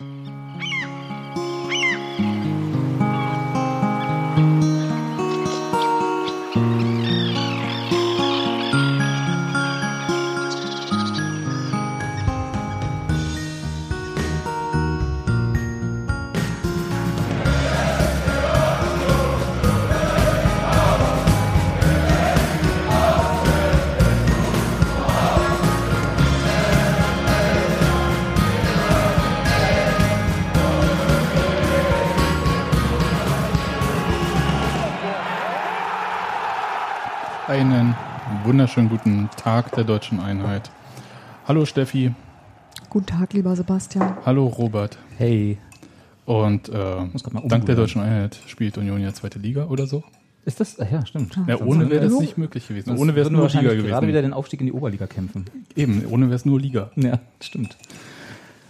Einen wunderschönen guten Tag der deutschen Einheit. Hallo Steffi, Guten Tag, lieber Sebastian. hallo Robert. Hey. Und äh, dank der deutschen Einheit spielt Union ja zweite Liga oder so. Ist das? Ach ja, stimmt. Ja, Sonst ohne wäre das nicht möglich gewesen. sonst Ohne wäre es nur Liga wahrscheinlich gerade wieder gewesen. den Aufstieg in die Oberliga kämpfen. Eben, ohne wäre es nur Liga. Ja, stimmt.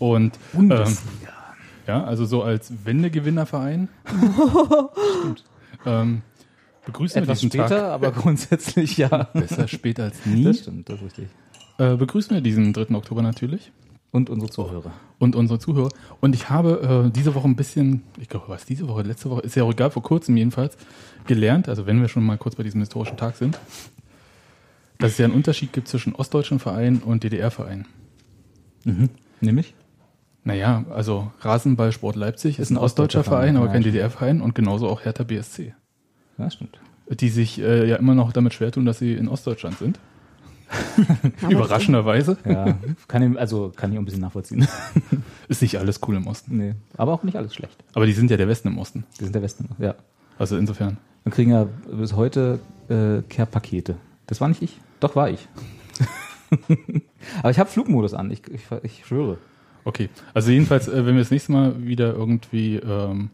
Und ähm, Bundesliga. ja, also so als Wendegewinnerverein ähm, begrüßen wir Etwas diesen später, Tag. aber grundsätzlich ja. Besser spät als nie. Das stimmt, das ist richtig. Äh, begrüßen wir diesen 3. Oktober natürlich. Und unsere Zuhörer. und unsere Zuhörer. Und ich habe äh, diese Woche ein bisschen, ich glaube, was diese Woche, letzte Woche, ist ja auch egal, vor kurzem jedenfalls, gelernt, also wenn wir schon mal kurz bei diesem historischen Tag sind, dass es ja einen Unterschied gibt zwischen ostdeutschen Vereinen und DDR-Vereinen. Nämlich? Naja, also Rasenballsport Leipzig ist ein, ein ostdeutscher ostdeutscher Verein, Verein, aber kein. DDR-Verein und genauso auch Hertha BSC, Ja, stimmt. die sich äh, ja immer noch damit schwer tun, dass sie in Ostdeutschland sind. Überraschenderweise Ja, kann ich, also kann ich auch ein bisschen nachvollziehen. ist nicht alles cool im Osten. nee, aber auch nicht alles schlecht. Aber die sind ja der Westen im Osten. Wir sind der Westen. Ja. Also insofern. Wir kriegen ja bis heute äh, Care-Pakete. Das war nicht ich. Doch, war ich. aber ich habe Flugmodus an. Ich, ich, ich schwöre. Okay, also jedenfalls, äh, wenn wir das nächste Mal wieder irgendwie ähm,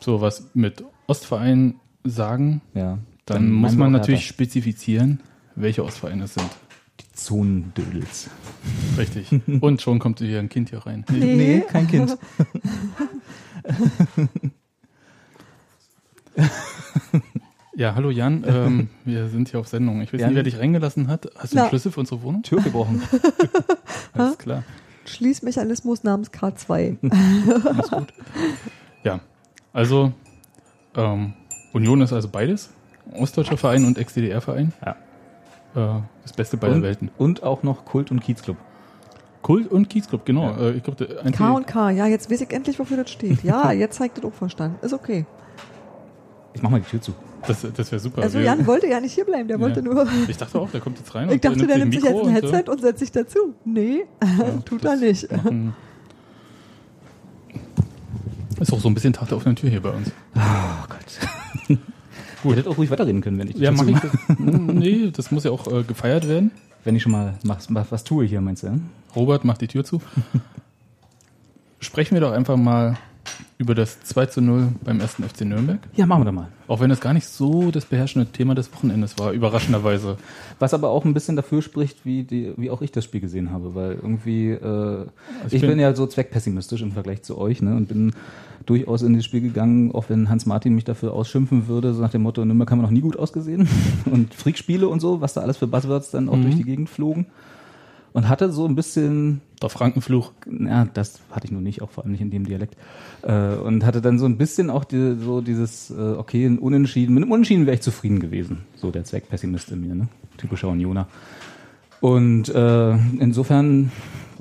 so was mit Ostverein sagen, Ja. dann, muss meinen wir man natürlich Hertha. spezifizieren, welche Ostvereine es sind. Die Zonendödels. Richtig. Und schon kommt hier ein Kind hier rein. Nee. kein Kind. Ja, hallo Jan, ähm, wir sind hier auf Sendung. Ich weiß Jan? nicht, wer dich reingelassen hat. Hast du Na. den Schlüssel für unsere Wohnung? Tür gebrochen. Alles klar. Schließmechanismus namens K2. Ja, also ähm, Union ist also beides. Ostdeutscher Verein und Ex-DDR-Verein. Ja. Äh, das Beste beider und, Welten. und auch noch Kult- und Kiezclub. Kult und Kiezclub, genau. Ja. Äh, ich einzige- K und K, ja, jetzt weiß ich endlich, wofür das steht. Ja, jetzt zeigt das auch verstanden. Ist okay. Ich mach mal die Tür zu. Das, das wäre super. Also Jan wollte ja nicht hierbleiben, der wollte Ja. nur. ich dachte auch, der kommt jetzt rein. Ich und dachte, der nimmt sich jetzt ein Headset und setzt sich dazu. Nee, tut er das nicht. machen- Ist auch so ein bisschen Tag der offenen Tür hier bei uns. Oh Gott. Gut. Ihr hättet auch ruhig weiterreden können, wenn ich die Ja, mach zu ich. nee, das muss ja auch äh, gefeiert werden. Wenn ich schon mal mach, mach, was tue hier, meinst du? Ja? Robert macht die Tür zu. Sprechen wir doch einfach mal über das 2 zu 0 beim ersten FC Nürnberg. ja, machen wir doch mal. Auch wenn das gar nicht so das beherrschende Thema des Wochenendes war, überraschenderweise. Was aber auch ein bisschen dafür spricht, wie, die, wie auch ich das Spiel gesehen habe, weil irgendwie, äh, ich, ich bin, bin- ja so zweckpessimistisch im Vergleich zu euch ne, und bin durchaus in das Spiel gegangen, auch wenn Hans Martin mich dafür ausschimpfen würde, so nach dem Motto, Nürnberg haben wir noch nie gut ausgesehen und Freakspiele und so, was da alles für Buzzwords dann auch durch die Gegend flogen und hatte so ein bisschen Der Frankenfluch. ja, das hatte ich nur nicht, auch vor allem nicht in dem Dialekt. Äh, und hatte dann so ein bisschen auch die, so dieses, äh, okay, ein Unentschieden. Mit einem Unentschieden wäre ich zufrieden gewesen. So der Zweckpessimist in mir, ne? Typischer Unioner. Und äh, insofern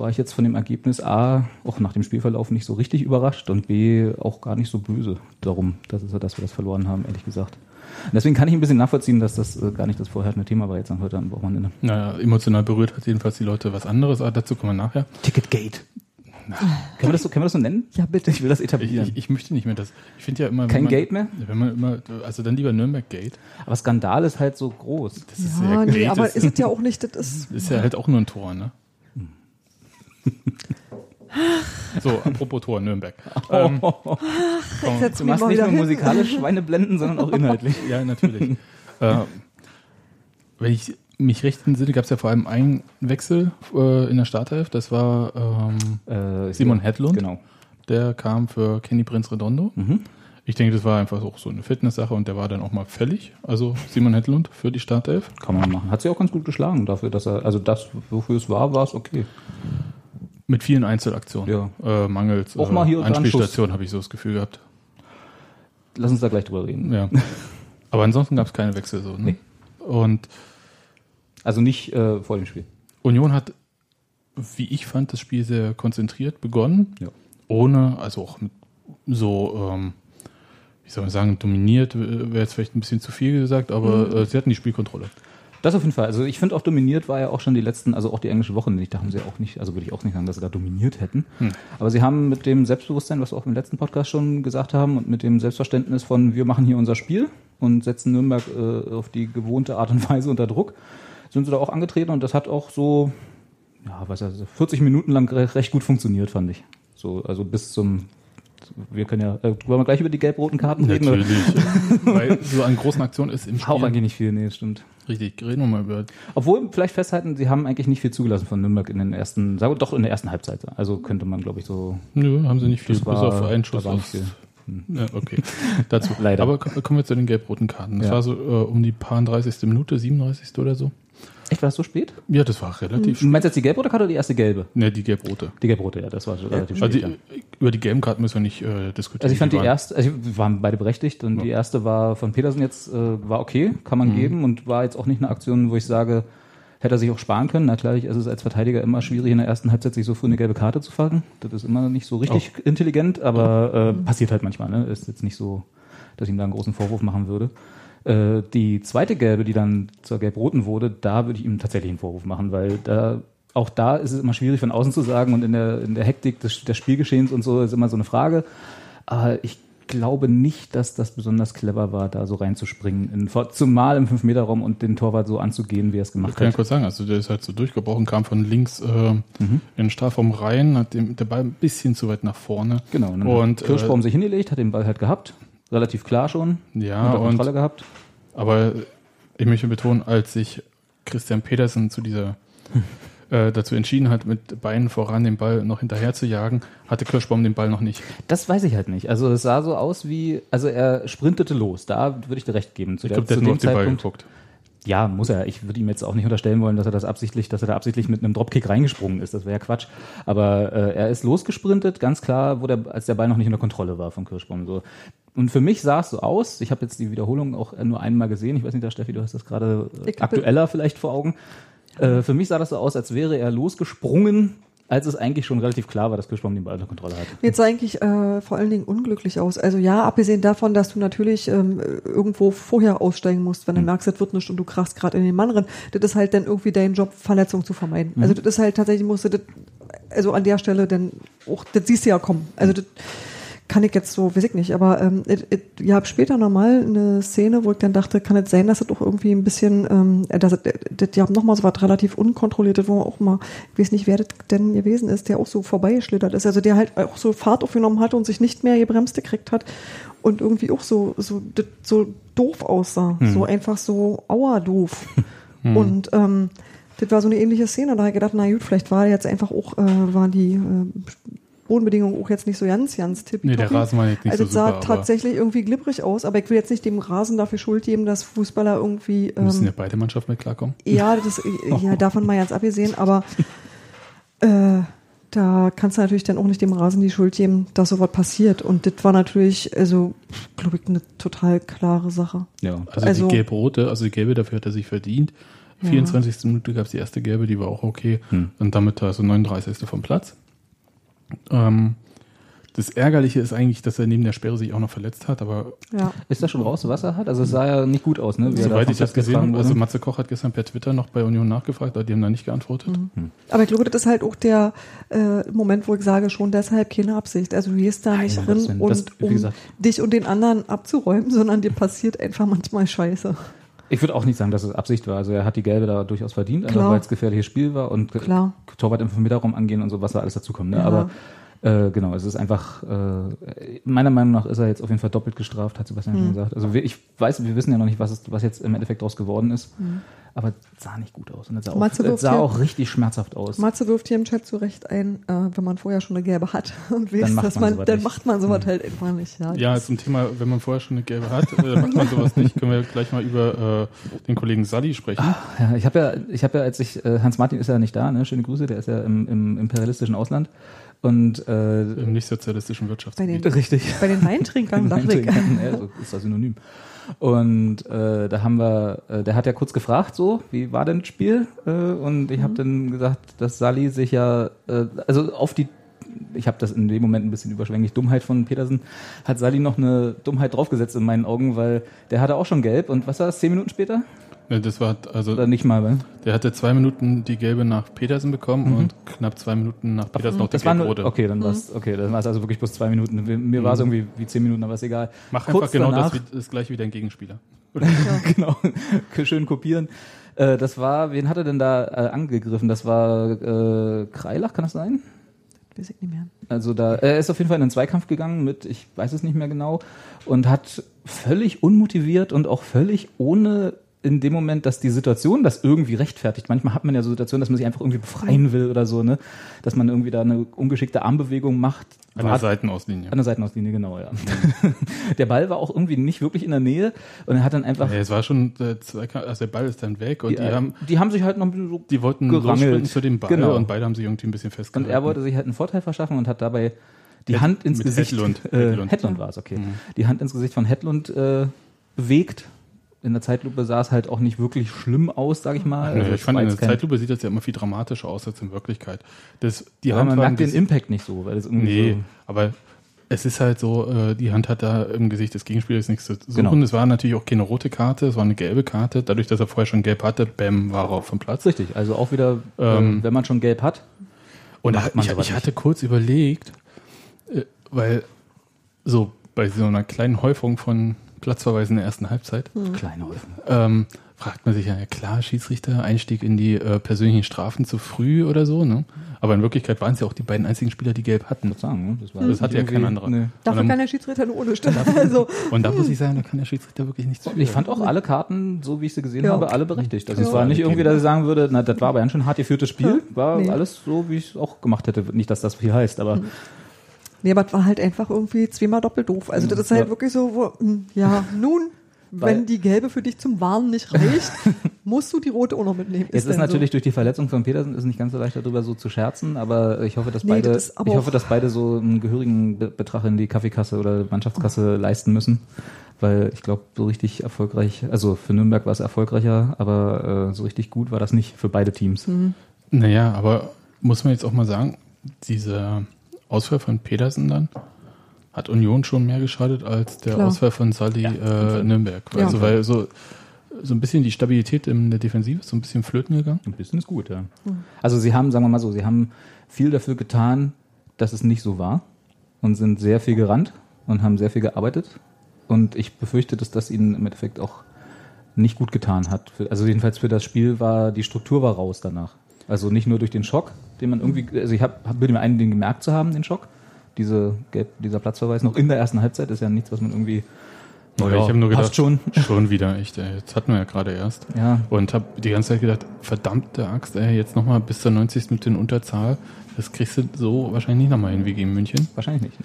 war ich jetzt von dem Ergebnis A auch nach dem Spielverlauf nicht so richtig überrascht und B auch gar nicht so böse darum, dass, es, dass wir das verloren haben, ehrlich gesagt. Und deswegen kann ich ein bisschen nachvollziehen, dass das äh, gar nicht das vorherrschende Thema war jetzt an heute am Wochenende. Naja, emotional berührt hat jedenfalls die Leute was anderes, aber dazu kommen wir nachher. Ticketgate. Können wir, das so, können wir das so nennen? Ja, bitte. Ich will das Ich, etablieren. ich, ich möchte nicht mehr das. Ich finde ja immer. Kein man, Gate mehr? Wenn man immer, also dann lieber Nürnberg Gate. Aber Skandal ist halt so groß. Das ist Ja, ja, nee, Gate aber ist, ist es ja auch nicht, das ist. ist ja halt auch nur ein Tor, ne? So, apropos Tor, Nürnberg. Ähm, komm, Setz Du machst nicht nur hin. musikalisch Schweine blenden, sondern auch inhaltlich. ja, natürlich. äh, wenn ich mich recht entsinne, gab es ja vor allem einen Wechsel äh, in der Startelf. Das war ähm, Äh, Simon Hedlund. Genau. der kam für Kenny Prinz Redondo. Mhm. Ich denke, das war einfach auch so eine Fitnesssache und der war dann auch mal fällig. Also Simon Hedlund für die Startelf. Kann man machen. Hat sich auch ganz gut geschlagen dafür, dass er, also das, wofür es war, war es okay. Mit vielen Einzelaktionen. Ja. Äh, mangels Auch mal hier da ein Anspielstation habe ich so das Gefühl gehabt. Lass uns da gleich drüber reden. Ja. Aber ansonsten gab es keine Wechsel so. Ne? Nee. Und Also nicht äh, vor dem Spiel. Union hat, wie ich fand, das Spiel sehr konzentriert begonnen. Ja. Ohne, also auch mit so, ähm, wie soll man sagen, dominiert, äh, wäre jetzt vielleicht ein bisschen zu viel gesagt, aber Mhm. äh, sie hatten die Spielkontrolle. Das auf jeden Fall. Also ich finde auch dominiert war ja auch schon die letzten, also auch die englische Woche nicht. Da haben sie auch nicht, also würde ich auch nicht sagen, dass sie da dominiert hätten. Aber sie haben mit dem Selbstbewusstsein, was wir auch im letzten Podcast schon gesagt haben, und mit dem Selbstverständnis von wir machen hier unser Spiel und setzen Nürnberg äh, auf die gewohnte Art und Weise unter Druck, sind sie da auch angetreten und das hat auch so, ja, was also 40 Minuten lang re- recht gut funktioniert, fand ich. So, also bis zum wir können ja, äh, wollen wir gleich über die gelb-roten Karten reden? oder? Weil so an großen Aktionen ist im Auch Spiel. eigentlich nicht viel, nee, stimmt. Richtig, reden wir mal über. Obwohl, vielleicht festhalten, sie haben eigentlich nicht viel zugelassen von Nürnberg in den ersten, sagen wir doch in der ersten Halbzeit. Also könnte man, glaube ich, so. Nö, haben sie nicht viel, war- bis auf einen Schuss aus. viel. Ja, okay, dazu. Leider. Aber ko- kommen wir zu den gelb-roten Karten. Das Ja. war so äh, um die paar 30. Minute, 37. oder so. Echt, war das so spät? Ja, das war relativ Du meinst jetzt die gelb-rote Karte oder die erste gelbe? Ne, die gelb-rote. Die gelb-rote, ja, das war relativ Also spät. die, ja. über die gelben Karten müssen wir nicht äh, diskutieren. Also ich fand die waren- erste, also wir waren beide berechtigt und die erste war von Petersen jetzt, äh, war okay, kann man geben und war jetzt auch nicht eine Aktion, wo ich sage, hätte er sich auch sparen können. Na klar, ist es als Verteidiger immer schwierig, in der ersten Halbzeit sich so früh eine gelbe Karte zu fangen. Das ist immer nicht so richtig intelligent, aber äh, passiert halt manchmal. Ne? Ist jetzt nicht so, dass ich ihm da einen großen Vorwurf machen würde. Äh, die zweite gelbe, die dann zur gelb-roten wurde, da würde ich ihm tatsächlich einen Vorwurf machen, weil da auch da ist es immer schwierig von außen zu sagen und in der, in der Hektik des, des Spielgeschehens und so ist immer so eine Frage. Aber ich glaube nicht, dass das besonders clever war, da so reinzuspringen, in, zumal im 5-Meter-Raum und den Torwart so anzugehen, wie er es Ich gemacht kann ja hat. kurz sagen, also der ist halt so durchgebrochen, kam von links äh, Mhm. in den Strafraum rein, hat den, der Ball ein bisschen zu weit nach vorne. Genau. Und, dann Und, hat Kirschbaum äh, sich hingelegt, hat den Ball halt gehabt, relativ klar schon, Ja, unter und Kontrolle gehabt. Aber ich möchte betonen, als sich Christian Petersen zu dieser äh, dazu entschieden hat, mit Beinen voran den Ball noch hinterher zu jagen, hatte Kirschbaum den Ball noch nicht. Das weiß ich halt nicht. Also es sah so aus wie, also er sprintete los. Da würde ich dir recht geben. Zu Ich glaube, der zu hat nur dem auf den Ball Zeitpunkt- geguckt. Ja, muss er. Ich würde ihm jetzt auch nicht unterstellen wollen, dass er das absichtlich, dass er da absichtlich mit einem Dropkick reingesprungen ist. Das wäre ja Quatsch. Aber äh, er ist losgesprintet, ganz klar, wo der, als der Ball noch nicht unter Kontrolle war von Kirschbaum. So. Und für mich sah es so aus. Ich habe jetzt die Wiederholung auch nur einmal gesehen. Ich weiß nicht, da Steffi, du hast das gerade aktueller vielleicht vor Augen. Äh, für mich sah das so aus, als wäre er losgesprungen, als es eigentlich schon relativ klar war, dass Kirschbaum den Ball unter Kontrolle hat. Jetzt sah eigentlich äh, vor allen Dingen unglücklich aus. Also ja, abgesehen davon, dass du natürlich ähm, irgendwo vorher aussteigen musst, wenn du merkst, das wird nicht und du krachst gerade in den Mann rein. Das ist halt dann irgendwie dein Job, Verletzung zu vermeiden. Also das ist halt tatsächlich, musst du das, also an der Stelle dann auch, das siehst du ja kommen. Also das kann ich jetzt so, weiß ich nicht, aber ähm, it, it, ich habe später nochmal eine Szene, wo ich dann dachte, kann es sein, dass es doch irgendwie ein bisschen, ähm, dass es, das, die haben nochmal so was relativ unkontrolliertes, wo man auch mal, ich weiß nicht, wer das denn gewesen ist, der auch so vorbeigeschlittert ist, also der halt auch so Fahrt aufgenommen hat und sich nicht mehr gebremst gekriegt hat und irgendwie auch so, so, das so doof aussah, so einfach so aua doof. Und ähm, das war so eine ähnliche Szene, da habe ich gedacht, na gut, vielleicht war jetzt einfach auch, äh, waren die äh, Bodenbedingungen auch jetzt nicht so ganz, ganz tippitoppi. Nee, der Rasen war jetzt nicht also so es sah super, aber- tatsächlich irgendwie glibberig aus, aber ich will jetzt nicht dem Rasen dafür Schuld geben, dass Fußballer irgendwie Müssen ja ähm, beide Mannschaften mit klarkommen. ja, das ja, davon mal ganz abgesehen, aber äh, da kannst du natürlich dann auch nicht dem Rasen die Schuld geben, dass sowas passiert. Und das war natürlich, also, glaube ich, eine total klare Sache. Ja. Also, Also- die gelb-rote, also die gelbe, dafür hat er sich verdient. Ja. 24. Minute gab es die erste gelbe, die war auch okay. Und damit also 39. vom Platz. Ähm, das Ärgerliche ist eigentlich, dass er neben der Sperre sich auch noch verletzt hat, aber Ja. Ist das schon raus, was er hat? Also es sah ja nicht gut aus, ne? soweit ich das gesehen habe, also. Matze Koch hat gestern per Twitter noch bei Union nachgefragt, aber die haben da nicht geantwortet. Aber ich glaube, das ist halt auch der äh, Moment, wo ich sage, schon deshalb keine Absicht. Also du gehst da nicht Nein, drin. Das, und, um gesagt- dich und den anderen abzuräumen, sondern dir passiert einfach manchmal Scheiße. Ich würde auch nicht sagen, dass es Absicht war. Also er hat die Gelbe da durchaus verdient, einfach weil es gefährliches Spiel war und Klar. Torwart im Meterraum angehen und so, was da alles dazu kommt. Ne? Ja. Aber Äh, genau, es ist einfach, äh, meiner Meinung nach ist er jetzt auf jeden Fall doppelt gestraft, hat Sebastian schon gesagt. Also wir, ich weiß, wir wissen ja noch nicht, was, es, was jetzt im Endeffekt daraus geworden ist, aber es sah nicht gut aus. Und es sah, auch, Matze es wirft sah hier- auch richtig schmerzhaft aus. Matze wirft hier im Chat zu Recht ein, äh, wenn man vorher schon eine gelbe hat und weiß, macht dass man man, dann nicht. macht man sowas halt einfach nicht. Ja, Ja, zum Thema, wenn man vorher schon eine gelbe hat, äh, macht man sowas nicht, können wir gleich mal über äh, den Kollegen Sally sprechen. Ja, ich habe ja, ich habe ja, als ich, äh, Hans Martin ist ja nicht da, ne? Schöne Grüße, der ist ja im, im imperialistischen Ausland. Und äh, Im nicht-sozialistischen Bei Wirtschaftsgebiet. den, richtig. bei den Weintrinkern dachte ich. ja, so ist das Synonym. Und äh, da haben wir, äh, der hat ja kurz gefragt, so, wie war denn das Spiel? Äh, und ich habe dann gesagt, dass Sally sich ja, äh, also auf die, ich habe das in dem Moment ein bisschen überschwänglich, Dummheit von Petersen, hat Sally noch eine Dummheit draufgesetzt in meinen Augen, weil der hatte auch schon gelb und was war das, zehn Minuten später? Ja, das war, also, Oder nicht mal, weil? der hatte zwei Minuten die gelbe nach Petersen bekommen und knapp zwei Minuten nach Petersen noch die Das war nur, gelb-rote. okay, dann war's, okay, dann war es also wirklich bloß zwei Minuten. Mir, war es irgendwie wie zehn Minuten, aber ist egal. Mach Kurz einfach genau danach- das, wie- das gleiche wie dein Gegenspieler. genau, schön kopieren. Äh, das war, wen hat er denn da äh, angegriffen? Das war äh, Kreilach, kann das sein? Weiß ich nicht mehr. Also da, er ist auf jeden Fall in einen Zweikampf gegangen mit, ich weiß es nicht mehr genau, und hat völlig unmotiviert und auch völlig ohne in dem Moment, dass die Situation das irgendwie rechtfertigt. Manchmal hat man ja so Situationen, dass man sich einfach irgendwie befreien will oder so, ne? Dass man irgendwie da eine ungeschickte Armbewegung macht. An der Seitenauslinie. An der Seitenauslinie, genau, ja. der Ball war auch irgendwie nicht wirklich in der Nähe und er hat dann einfach. Ja, es war schon äh, also der Ball ist dann weg und die, die, haben, die haben sich halt noch ein bisschen so die wollten gerangelt. zu dem Ball Genau. und beide haben sich irgendwie ein bisschen Und festgehalten. er wollte sich halt einen Vorteil verschaffen und hat dabei die Hand ins mit Gesicht. Hedlund. Äh, Hedlund. Hedlund war es, okay. Die Hand ins Gesicht von Hedlund äh, bewegt. In der Zeitlupe sah es halt auch nicht wirklich schlimm aus, sag ich mal. Also ich fand, in der Zeitlupe sieht das ja immer viel dramatischer aus als in Wirklichkeit. Das, die aber Hand man merkt den Impact nicht so, weil es irgendwie Nee, so, aber es ist halt so, äh, die Hand hat da im Gesicht des Gegenspielers nichts zu suchen. Genau. Es war natürlich auch keine rote Karte, es war eine gelbe Karte. Dadurch, dass er vorher schon gelb hatte, bam, war er auf dem Platz. richtig. Also auch wieder, Ähm, äh, wenn man schon gelb hat. Und man ich, ich hatte kurz überlegt, äh, weil so bei so einer kleinen Häufung von Platzverweisen in der ersten Halbzeit, Kleine Häufen. ähm, fragt man sich ja, ja klar, Schiedsrichter, Einstieg in die äh, persönlichen Strafen zu früh oder so, ne? Aber in Wirklichkeit waren es ja auch die beiden einzigen Spieler, die gelb hatten. Sagen, ne? das, war Das hat ja kein anderer. Nee. Dafür Und kann dann- der Schiedsrichter nur ohne Stimme. Also, Und da muss ich sagen, da kann der Schiedsrichter wirklich nichts für. Ich fand auch alle Karten, so wie ich sie gesehen Ja. habe, alle berechtigt. Also es Ja. war nicht irgendwie, dass ich sagen würde, na, das war aber ein schon hart geführtes Spiel. War Nee. alles so, wie ich es auch gemacht hätte. Nicht, dass das viel heißt, aber nee, aber es war halt einfach irgendwie zweimal doppelt doof. Also das ist halt Ja. wirklich so, wo, hm, ja, nun, Weil- wenn die gelbe für dich zum Warnen nicht reicht, musst du die rote auch noch mitnehmen. Jetzt ist natürlich durch die Verletzung von Petersen ist nicht ganz so leicht darüber so zu scherzen, aber ich hoffe, dass Nee, beide, das ich hoffe, dass beide so einen gehörigen Be Betrag in die Kaffeekasse oder Mannschaftskasse leisten müssen, weil ich glaube, so richtig erfolgreich, also für Nürnberg war es erfolgreicher, aber äh, so richtig gut war das nicht für beide Teams. Hm. Naja, aber muss man jetzt auch mal sagen, dieser Ausfall von Pedersen dann hat Union schon mehr geschadet als der Klar. Ausfall von Sally äh, Nürnberg. Ja. Also weil so, so ein bisschen die Stabilität in der Defensive ist so ein bisschen flöten gegangen. Ein bisschen ist gut, ja. Also sie haben, sagen wir mal so, sie haben viel dafür getan, dass es nicht so war und sind sehr viel gerannt und haben sehr viel gearbeitet. Und ich befürchte, dass das ihnen im Endeffekt auch nicht gut getan hat. Also jedenfalls für das Spiel war die Struktur war raus danach. Also nicht nur durch den Schock, den man irgendwie, also ich hab, hab bilde mir ein, den gemerkt zu haben, den Schock. Diese, dieser Platzverweis noch in der ersten Halbzeit ist ja nichts, was man irgendwie. Ja, Naja, ich habe nur gedacht, schon. schon wieder, echt. Ey. Jetzt hatten wir ja gerade erst. Ja. Und habe die ganze Zeit gedacht, verdammte Axt, ey, jetzt nochmal bis zur 90. Minute in Unterzahl. Das kriegst du so wahrscheinlich nicht nochmal hin wie gegen München. Wahrscheinlich nicht.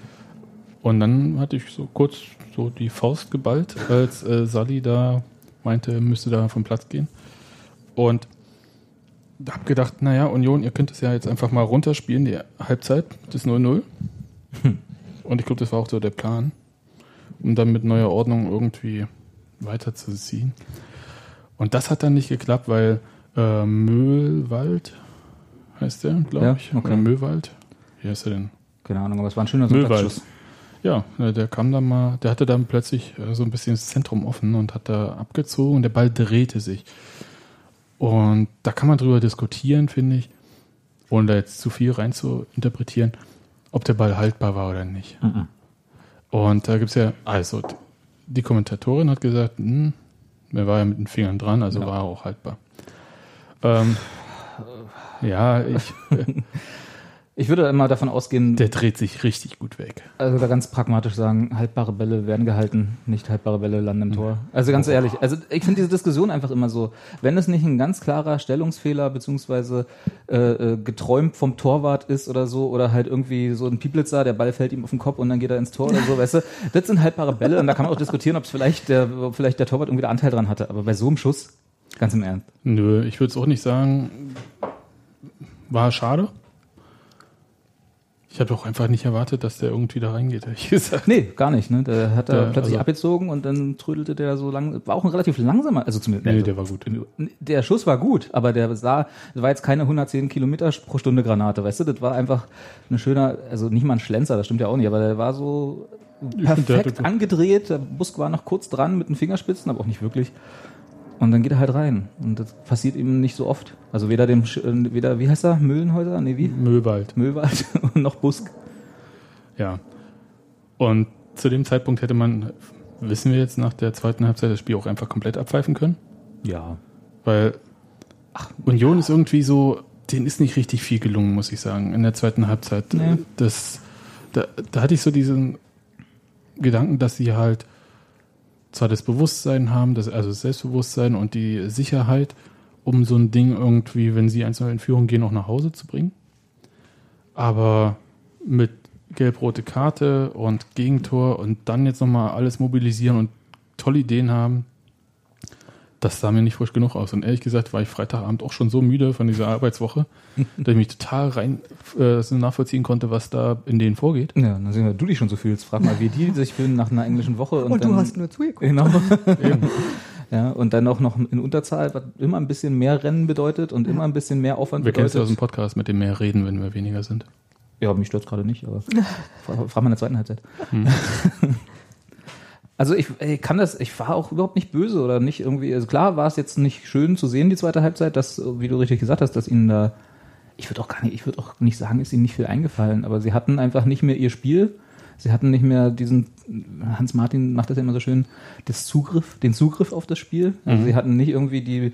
Und dann hatte ich so kurz so die Faust geballt, als äh, Sally da meinte, müsste da vom Platz gehen. Und hab gedacht, naja, Union, ihr könnt es ja jetzt einfach mal runterspielen, die Halbzeit, das 0-0. Und ich glaube, das war auch so der Plan, um dann mit neuer Ordnung irgendwie weiterzuziehen. Und das hat dann nicht geklappt, weil äh, Möhlwald heißt der, glaube Ja, ich. okay. Oder Möhlwald. Wie heißt er denn? Keine Ahnung, aber es war ein schöner Müllwald. Sonntagsschuss. Ja, äh, der kam dann mal, der hatte dann plötzlich äh, so ein bisschen das Zentrum offen und hat da abgezogen und der Ball drehte sich. Und da kann man drüber diskutieren, finde ich, ohne da jetzt zu viel rein zu interpretieren, ob der Ball haltbar war oder nicht. Mhm. Und da gibt's ja, also die Kommentatorin hat gesagt, hm, er war ja mit den Fingern dran, also Ja. war er auch haltbar. Ähm, ja, ich, Ich würde immer davon ausgehen, Der dreht sich richtig gut weg. also da ganz pragmatisch sagen, haltbare Bälle werden gehalten, nicht haltbare Bälle landen im Tor. Also ganz ehrlich, also ich finde diese Diskussion einfach immer so, wenn es nicht ein ganz klarer Stellungsfehler beziehungsweise äh, äh, geträumt vom Torwart ist oder so, oder halt irgendwie so ein Pieplitzer, der Ball fällt ihm auf den Kopf und dann geht er ins Tor oder so, weißt du, das sind haltbare Bälle und da kann man auch diskutieren, ob es vielleicht der, vielleicht der Torwart irgendwie da Anteil dran hatte, aber bei so einem Schuss, ganz im Ernst. Nö, ich würde es auch nicht sagen. War schade. Ich habe auch einfach nicht erwartet, dass der irgendwie da reingeht, ehrlich gesagt. Nee, gar nicht. Ne? Der hat da Der- plötzlich also- abgezogen und dann trödelte der so lang. War auch ein relativ langsamer, also zumindest. Nee, also, der war gut. Der Schuss war gut, aber der sah, das war jetzt keine 110 Kilometer pro Stunde Granate, weißt du? Das war einfach ein schöner, also nicht mal ein Schlenzer, das stimmt ja auch nicht, aber der war so der perfekt hatte- angedreht. Der Busk war noch kurz dran mit den Fingerspitzen, aber auch nicht wirklich. Und dann geht er halt rein. Und das passiert ihm nicht so oft. Also weder dem, äh, weder, wie heißt er? Mühlenhäuser? Nee, wie? Müllwald. Müllwald und noch Busk. Ja. Und zu dem Zeitpunkt hätte man, wissen wir jetzt nach der zweiten Halbzeit, das Spiel auch einfach komplett abpfeifen können. Ja. Weil ach, Union ist irgendwie so, denen ist nicht richtig viel gelungen, muss ich sagen, in der zweiten Halbzeit. Nee. Das, da, da hatte ich so diesen Gedanken, dass sie halt zwar das Bewusstsein haben, das, also das Selbstbewusstsein und die Sicherheit, um so ein Ding irgendwie, wenn sie einzeln in Führung gehen, auch nach Hause zu bringen. Aber mit gelb-rote Karte und Gegentor und dann jetzt nochmal alles mobilisieren und tolle Ideen haben, das sah mir nicht frisch genug aus. Und ehrlich gesagt war ich Freitagabend auch schon so müde von dieser Arbeitswoche, dass ich mich total rein äh, so nachvollziehen konnte, was da in denen vorgeht. Ja, dann sehen wir, du dich schon so fühlst. Frag mal, wie die sich fühlen nach einer englischen Woche. Und, Und dann, du hast nur zugeguckt. Genau. Eben. Ja, und dann auch noch in Unterzahl, was immer ein bisschen mehr Rennen bedeutet und immer ein bisschen mehr Aufwand Wir kennen es ja aus dem bedeutet. Podcast, mit dem mehr reden, wenn wir weniger sind. Ja, mich stört gerade nicht, aber frag, frag mal in der zweiten Halbzeit. Hm. Also ich, ich kann das, ich war auch überhaupt nicht böse oder nicht irgendwie, also klar war es jetzt nicht schön zu sehen, die zweite Halbzeit, dass, wie du richtig gesagt hast, dass ihnen da, ich würde auch gar nicht, ich würde auch nicht sagen, ist ihnen nicht viel eingefallen, aber sie hatten einfach nicht mehr ihr Spiel, sie hatten nicht mehr diesen, Hans Martin macht das ja immer so schön, das Zugriff, den Zugriff auf das Spiel, also sie hatten nicht irgendwie die,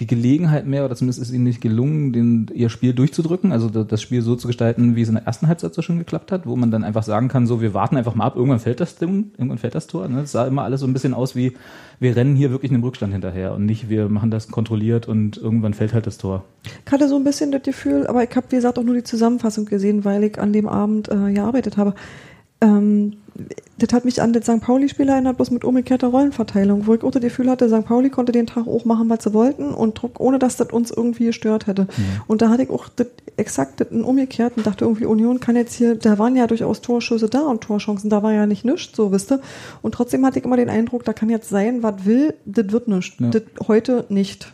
die Gelegenheit mehr, oder zumindest ist ihnen nicht gelungen, den, ihr Spiel durchzudrücken, also da- das Spiel so zu gestalten, wie es in der ersten Halbzeit so schon geklappt hat, wo man dann einfach sagen kann, so, wir warten einfach mal ab, irgendwann fällt das Ding, irgendwann fällt das Tor. Ne? Es sah immer alles so ein bisschen aus wie, wir rennen hier wirklich einem Rückstand hinterher und nicht, wir machen das kontrolliert und irgendwann fällt halt das Tor. Ich hatte so ein bisschen das Gefühl, aber ich habe, wie gesagt, auch nur die Zusammenfassung gesehen, weil ich an dem Abend äh, gearbeitet habe. Ähm, das hat mich an den St. Pauli-Spiel erinnert, bloß mit umgekehrter Rollenverteilung, wo ich auch das Gefühl hatte, St. Pauli konnte den Tag auch machen, was sie wollten und druck, ohne dass das uns irgendwie gestört hätte. Und da hatte ich auch das, exakt das umgekehrt und dachte irgendwie, Union kann jetzt hier, da waren ja durchaus Torschüsse da und Torchancen, da war ja nicht nichts, so wisst ihr. Und trotzdem hatte ich immer den Eindruck, da kann jetzt sein, was will, das wird nichts. Ja. Das heute nicht.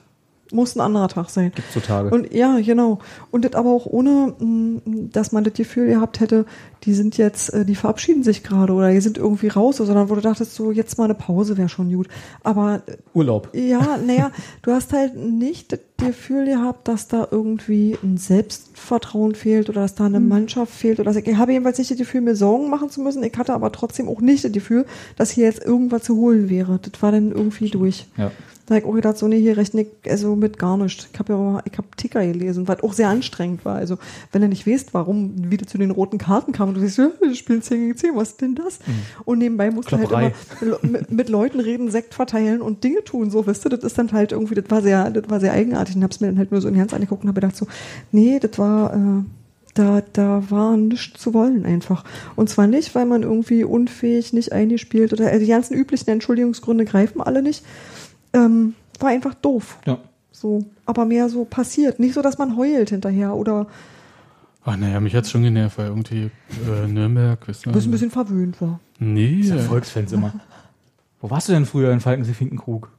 Muss ein anderer Tag sein. Gibt so Tage. Und ja, genau. Und das aber auch ohne, mh, dass man das Gefühl gehabt hätte, die sind jetzt, äh, die verabschieden sich gerade oder die sind irgendwie raus, sondern wo du dachtest, so jetzt mal eine Pause wäre schon gut. Aber äh, Urlaub. ja, naja, du hast halt nicht das Gefühl gehabt, dass da irgendwie ein Selbstvertrauen fehlt oder dass da eine Mannschaft fehlt oder dass ich, ich habe jedenfalls nicht das Gefühl, mir Sorgen machen zu müssen. Ich hatte aber trotzdem auch nicht das Gefühl, dass hier jetzt irgendwas zu holen wäre. Das war dann irgendwie durch. Ja. Da habe ich auch gedacht, so, nee, hier rechne ich also mit gar nichts. Ich habe ja auch, ich habe Ticker gelesen, was auch sehr anstrengend war. Also, wenn du nicht weißt, warum wieder zu den roten Karten kam und du siehst, ja, wir spielen 10 gegen 10, was ist denn das? Und nebenbei musst du halt immer mit, mit Leuten reden, Sekt verteilen und Dinge tun, so, weißt du, das ist dann halt irgendwie, das war sehr, das war sehr eigenartig und hab's mir dann halt nur so in die Hand angeguckt und habe gedacht so, nee, das war, äh, da, da war nichts zu wollen einfach. Und zwar nicht, weil man irgendwie unfähig, nicht eingespielt oder also die ganzen üblichen Entschuldigungsgründe greifen alle nicht. Ähm, war einfach doof. Ja. So, aber mehr so passiert. Nicht so, dass man heult hinterher oder Ach naja, mich hat's schon genervt, weil irgendwie äh, Nürnberg, wisst ihr? bis ein bisschen verwöhnt war. Nee, Volksfans immer. Wo warst du denn früher in Falkensee-Finkenkrug?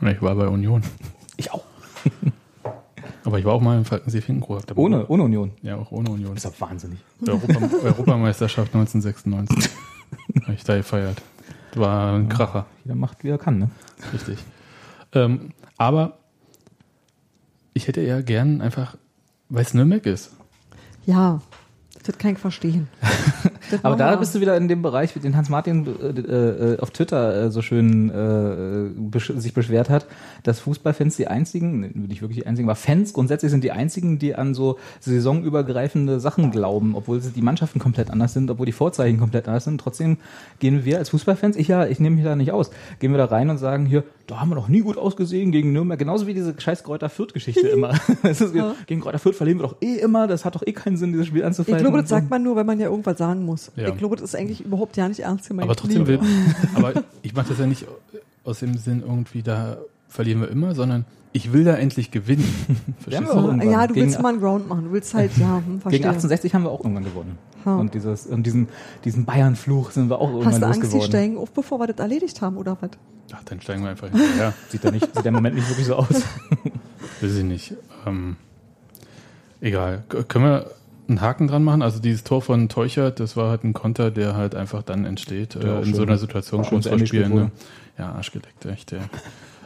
Na, ich war bei Union. Ich auch. Aber ich war auch mal im Falkensee-Finkenkrug. Hab da- Ohne, ohne Union. Ja, auch ohne Union. Das ist doch wahnsinnig. Europa, Europameisterschaft 1996. Habe ich da gefeiert. War ein Kracher, Jeder macht, wie er kann, ne? richtig. Ähm, aber ich hätte ja gern einfach, weil es Nürnberg ist. Ja, das kann ich verstehen. Aber da bist du wieder in dem Bereich, den Hans Martin äh, äh, auf Twitter äh, so schön äh, besch sich beschwert hat, dass Fußballfans die einzigen, nicht wirklich die einzigen, aber Fans grundsätzlich sind die einzigen, die an so saisonübergreifende Sachen glauben, obwohl die Mannschaften komplett anders sind, obwohl die Vorzeichen komplett anders sind. Trotzdem gehen wir als Fußballfans, ich ja, ich nehme mich da nicht aus, gehen wir da rein und sagen hier, da haben wir noch nie gut ausgesehen gegen Nürnberg, genauso wie diese scheiß Kräuter Fürth-Geschichte immer. Gegen Kräuter Fürth verlieren wir doch eh immer, das hat doch eh keinen Sinn, dieses Spiel Ich anzufallen. glaube, und das sagt man nur, wenn man ja irgendwas sagen muss. Ja. Ich glaube, das ist eigentlich überhaupt ja nicht ernst gemeint. Aber trotzdem will, aber ich mache das ja nicht aus dem Sinn irgendwie, da verlieren wir immer, sondern ich will da endlich gewinnen. Verstehst wir du? auch. irgendwann. Ja, du willst Gegen- mal einen Ground machen. Du willst halt, ja, hm, verstehe. Gegen 1860 haben wir auch irgendwann gewonnen. Ha. Und, dieses, und diesen, diesen Bayern-Fluch sind wir auch irgendwann Hast du Angst, die losgeworden. steigen auf, bevor wir das erledigt haben, oder was? Ach, dann steigen wir einfach hinterher. Sieht ja, nicht, sieht im Moment nicht wirklich so aus. Weiß ich nicht. Ähm, egal. K können wir einen Haken dran machen? Also dieses Tor von Teuchert, das war halt ein Konter, der halt einfach dann entsteht äh, in schön. so einer Situation kurz zu Spielen. Ne? Ja, arschgedeckt, echt. Ja.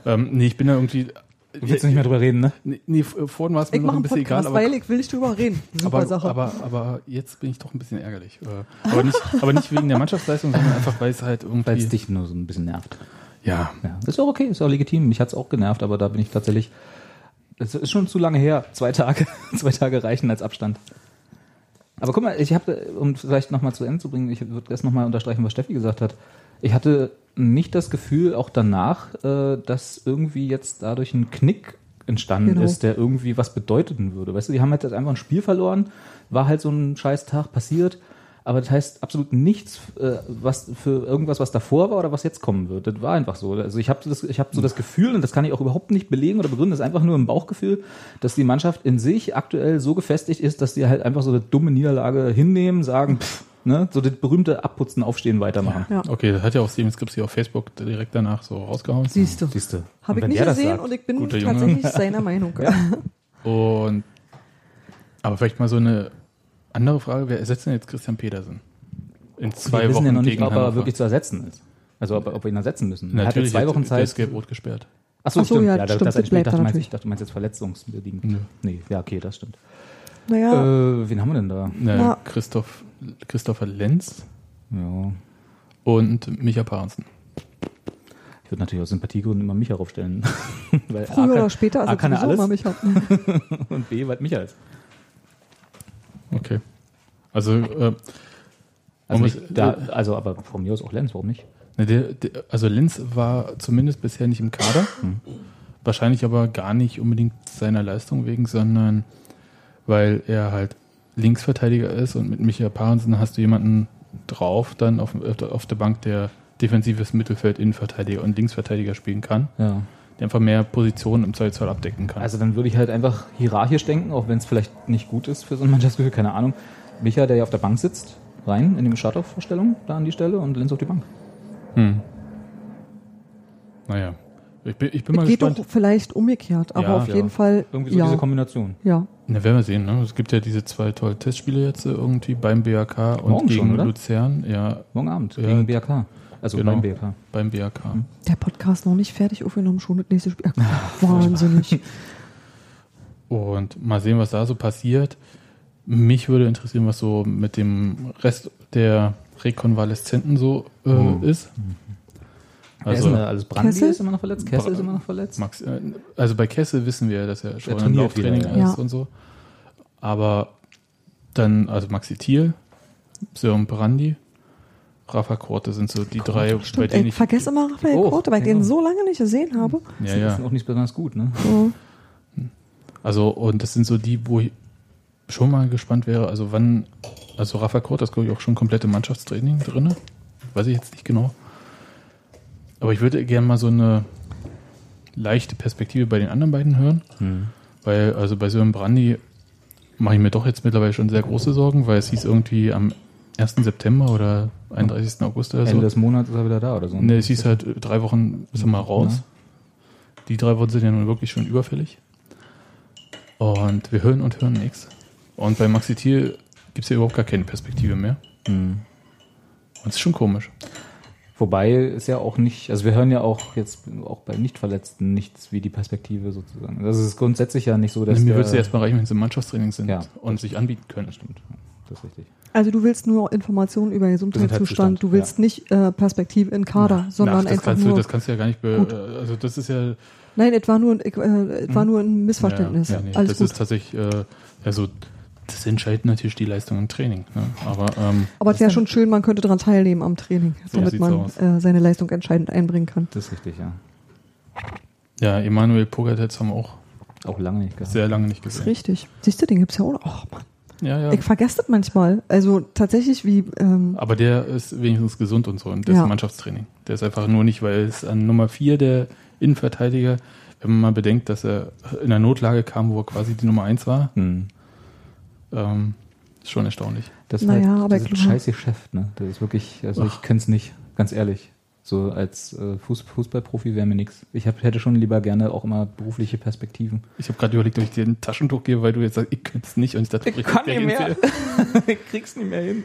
ähm, nee, ich bin da irgendwie... Du willst nicht mehr drüber reden, ne? Nee, nee, vorhin war es mir Ich noch ein bisschen Podcast, egal, aber, weil ich will nicht drüber reden. Super aber, Sache. aber, aber jetzt bin ich doch ein bisschen ärgerlich. Äh, Aber nicht, aber nicht wegen der Mannschaftsleistung, sondern einfach, weil es halt Weil es irgendwie... dich nur so ein bisschen nervt. Ja, Ja, ist auch okay, ist auch legitim. Mich hat's auch genervt, aber da bin ich tatsächlich. Es ist schon zu lange her. Zwei Tage, zwei Tage reichen als Abstand. Aber guck mal, ich habe, um vielleicht nochmal zu Ende zu bringen, ich würde das nochmal unterstreichen, was Steffi gesagt hat. Ich hatte nicht das Gefühl, auch danach, äh, dass irgendwie jetzt dadurch ein Knick entstanden Genau. ist, der irgendwie was bedeuten würde. Weißt du, die haben halt einfach ein Spiel verloren, war halt so ein scheiß Tag passiert, aber das heißt absolut nichts, äh, was für irgendwas, was davor war oder was jetzt kommen wird. Das war einfach so. Also ich habe habe so das Gefühl, und das kann ich auch überhaupt nicht belegen oder begründen, das ist einfach nur ein Bauchgefühl, dass die Mannschaft in sich aktuell so gefestigt ist, dass sie halt einfach so eine dumme Niederlage hinnehmen, sagen, pff, ne, so das berühmte Abputzen, Aufstehen, weitermachen. ja. okay, das hat ja auch Steven Skripsi auf Facebook direkt danach so rausgehauen. Siehst du. Siehst du. Habe ich nicht gesehen sagt, und ich bin tatsächlich seiner Meinung. Und aber vielleicht mal so eine andere Frage, wer ersetzt denn jetzt Christian Petersen? In zwei wir wissen Wochen ja noch nicht, gegen ob er Hannover. wirklich zu ersetzen ist. Also ob, ob wir ihn ersetzen müssen. er hat Natürlich jetzt zwei hat- Wochen Der Zeit. ist gelb-rot gesperrt. Achso, Ach so, stimmt. ja, Ja, das, stimmt, das das ich bleibt dachte, da du meinst, natürlich. ich dachte, du meinst jetzt verletzungsbedingt. Nö. Nee, ja, okay, das stimmt. Naja, Äh, wen haben wir denn da? Ja. Christoph, Christopher Lenz Ja. und Micha Parensen. Ich würde natürlich aus Sympathiegründen immer Micha aufstellen. weil A früher kann, oder später, also A kann er alles mal mich haben. und B, weil Micha ist. Okay. Also, äh, Also, nicht, da, also aber von mir aus auch Lenz, warum nicht? ne, der, der, also Lenz war zumindest bisher nicht im Kader. Hm. Wahrscheinlich aber gar nicht unbedingt seiner Leistung wegen, sondern weil er halt Linksverteidiger ist und mit Micha Parensen hast du jemanden drauf dann auf, auf der Bank, der defensives Mittelfeld, Innenverteidiger und Linksverteidiger spielen kann, Ja. Der einfach mehr Positionen im Zweifelsfall abdecken kann. Also dann würde ich halt einfach hierarchisch denken, auch wenn es vielleicht nicht gut ist für so ein Mannschaftsgefühl, keine Ahnung. Micha, der ja auf der Bank sitzt, rein in die Startaufstellung, da an die Stelle und Lenz auf die Bank. Hm. Naja, ich bin, ich bin mal Es geht gespannt. doch vielleicht umgekehrt, aber Ja, auf ja. jeden Fall, Irgendwie so ja. diese Kombination. ja. Na, werden wir sehen. Ne? Es gibt ja diese zwei tollen Testspiele jetzt irgendwie beim BAK und Morgen gegen schon, oder? Luzern. Ja, Morgen Abend Ja. gegen BRK. Also Genau. beim BRK. beim BAK. Der Podcast noch nicht fertig aufgenommen, schon das nächste Spiel. Wahnsinnig. Und mal sehen, was da so passiert. Mich würde interessieren, was so mit dem Rest der Rekonvaleszenten so äh, Oh. ist. Ist Also, da alles? Brandi Kessel? ist immer noch verletzt, Kessel Bra- ist immer noch verletzt. Max, äh, also bei Kessel wissen wir, dass er schon im Lauftraining wieder, ja. ist Ja. und so. Aber dann, also Maxi Thiel, Sören Brandi, Rafa Korte sind so die drei, bei Stimmt, denen ey, ich. vergesse immer Raphael Oh, Korte, weil ich genau. den so lange nicht gesehen habe. Ja, Die ja. sind auch nicht besonders gut, ne? Ja. Also, und das sind so die, wo ich schon mal gespannt wäre, also wann, also Rafa Kurt, das glaube ich auch schon komplette Mannschaftstraining drin. Weiß ich jetzt nicht genau. Aber ich würde gerne mal so eine leichte Perspektive bei den anderen beiden hören. Hm. Weil, also bei Sören Brandi mache ich mir doch jetzt mittlerweile schon sehr große Sorgen, weil es hieß irgendwie am 1. September oder 31. August oder Ende so. des Monats ist er wieder da oder so. Ne, es hieß halt äh, drei Wochen ist er mal raus. Die drei Wochen sind ja nun wirklich schon überfällig. Und wir hören und hören nichts. Und bei Maxi Thiel gibt es ja überhaupt gar keine Perspektive mehr. Hm. Und es ist schon komisch. Wobei ist ja auch nicht, also wir hören ja auch jetzt auch bei Nichtverletzten nichts wie die Perspektive sozusagen. Das ist grundsätzlich ja nicht so, dass Mir der- würde es ja erstmal reichen, wenn sie im Mannschaftstraining sind Ja. und sich anbieten können. Das stimmt. Das ist richtig. Also du willst nur Informationen über Gesundheitszustand, du willst ja. nicht äh, Perspektive in Kader, sondern Ach, das einfach kannst nur. Du, das kannst du ja gar nicht. Be Gut. äh, also das ist ja. nein, es war nur, ein- äh, es war nur ein Missverständnis. Ja, ja, nee, Alles das gut. ist tatsächlich. Äh, also das entscheidet natürlich die Leistung im Training. Ne? Aber ähm, Aber es wäre schon schön, man könnte daran teilnehmen am Training, So damit man äh, seine Leistung entscheidend einbringen kann. Das ist richtig, ja. ja, Emanuel Pogatetz haben wir auch Auch lange nicht gehabt. sehr lange nicht Das ist gesehen. richtig. Siehst du, den gibt's ja auch noch. Ach, Mann. Ja, ja. Ich vergesse das manchmal. Also tatsächlich wie, ähm, Aber der ist wenigstens gesund und so und der ist Ja. im Mannschaftstraining. Der ist einfach nur nicht, weil es an Nummer 4 der Innenverteidiger, wenn man mal bedenkt, dass er in einer Notlage kam, wo er quasi die Nummer 1 war, Hm. ähm, ist schon erstaunlich. Das ist Naja, halt aber dieses ich glaube- scheiß Geschäft, ne? Das ist wirklich, also ich könnte es nicht, ganz ehrlich. So als äh, Fuß, Fußballprofi wäre mir nichts. Ich hab, hätte schon lieber gerne auch immer berufliche Perspektiven. Ich habe gerade überlegt, ob ich dir ein Taschentuch gebe, weil du jetzt sagst, ich könnte es nicht und ich dachte, Ich kann nicht mehr. ich krieg's nicht mehr hin.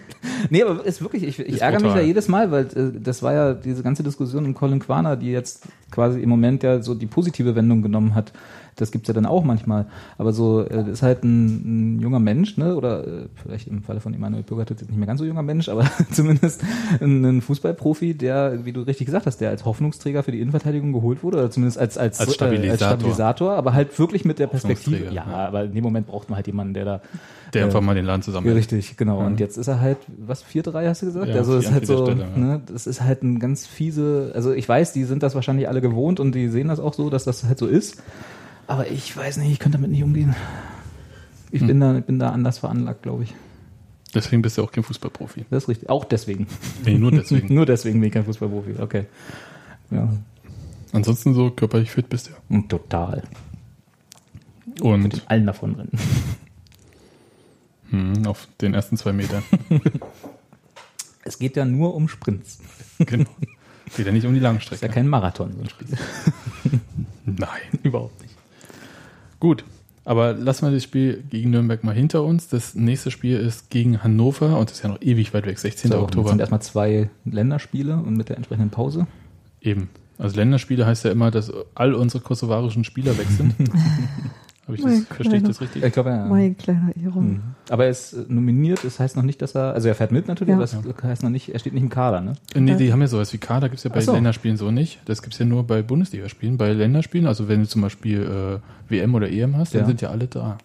Nee, aber ist wirklich, ich, ich Ist ärgere mich brutal. da jedes Mal, weil äh, das war ja diese ganze Diskussion um Colin Quaner, die jetzt quasi im Moment ja so die positive Wendung genommen hat. Das gibt's ja dann auch manchmal. Aber so, äh, ist halt ein, ein junger Mensch, ne? Oder äh, vielleicht im Falle von Emanuel Bürgert jetzt nicht mehr ganz so junger Mensch, aber zumindest ein, ein Fußballprofi, der, wie du richtig gesagt hast, der als Hoffnungsträger für die Innenverteidigung geholt wurde, oder zumindest als, als, Als Äh, Stabilisator. als Stabilisator, aber halt wirklich mit der Perspektive. Ja, ja. aber in dem Moment braucht man halt jemanden, der da Der äh, einfach mal den Laden zusammen. richtig, genau. Mhm. Und jetzt ist er halt, was, 4-3 hast du gesagt? Ja, also ist halt so, Stelle, ja. ne, das ist halt ein ganz fiese, also ich weiß, die sind das wahrscheinlich alle gewohnt und die sehen das auch so, dass das halt so ist. Aber ich weiß nicht, ich könnte damit nicht umgehen. Ich Hm. bin da, ich bin da anders veranlagt, glaube ich. Deswegen bist du auch kein Fußballprofi. Das ist richtig. Auch deswegen. Nee, nur deswegen. Nur deswegen bin ich kein Fußballprofi. Okay. Ja. Ansonsten so körperlich fit bist du. Und total. Und Mit allen davon rennen. hm, auf den ersten zwei Metern. Es geht ja nur um Sprints. genau. Geht ja nicht um die Das ist ja Langstrecke. kein Marathon, so ein Spiel. Nein. Überhaupt nicht. Gut. Aber lassen wir das Spiel gegen Nürnberg mal hinter uns. Das nächste Spiel ist gegen Hannover und das ist ja noch ewig weit weg, 16. So, Oktober. Jetzt sind erstmal zwei Länderspiele und mit der entsprechenden Pause. Eben. Also Länderspiele heißt ja immer, dass all unsere kosovarischen Spieler weg sind. Hab ich das, Mein verstehe ich das richtig? Ich glaube, ja. Mein kleiner Ehre. Mhm. Aber er ist äh, nominiert, das heißt noch nicht, dass er, also er fährt mit natürlich, Ja. aber das heißt noch nicht, er steht nicht im Kader, ne? Äh, Nee, die haben ja sowas wie Kader, gibt es ja bei so. Länderspielen so nicht. Das gibt es ja nur bei Bundesligaspielen. Bei Länderspielen, also wenn du zum Beispiel äh, WM oder EM hast, dann Ja. sind ja alle da.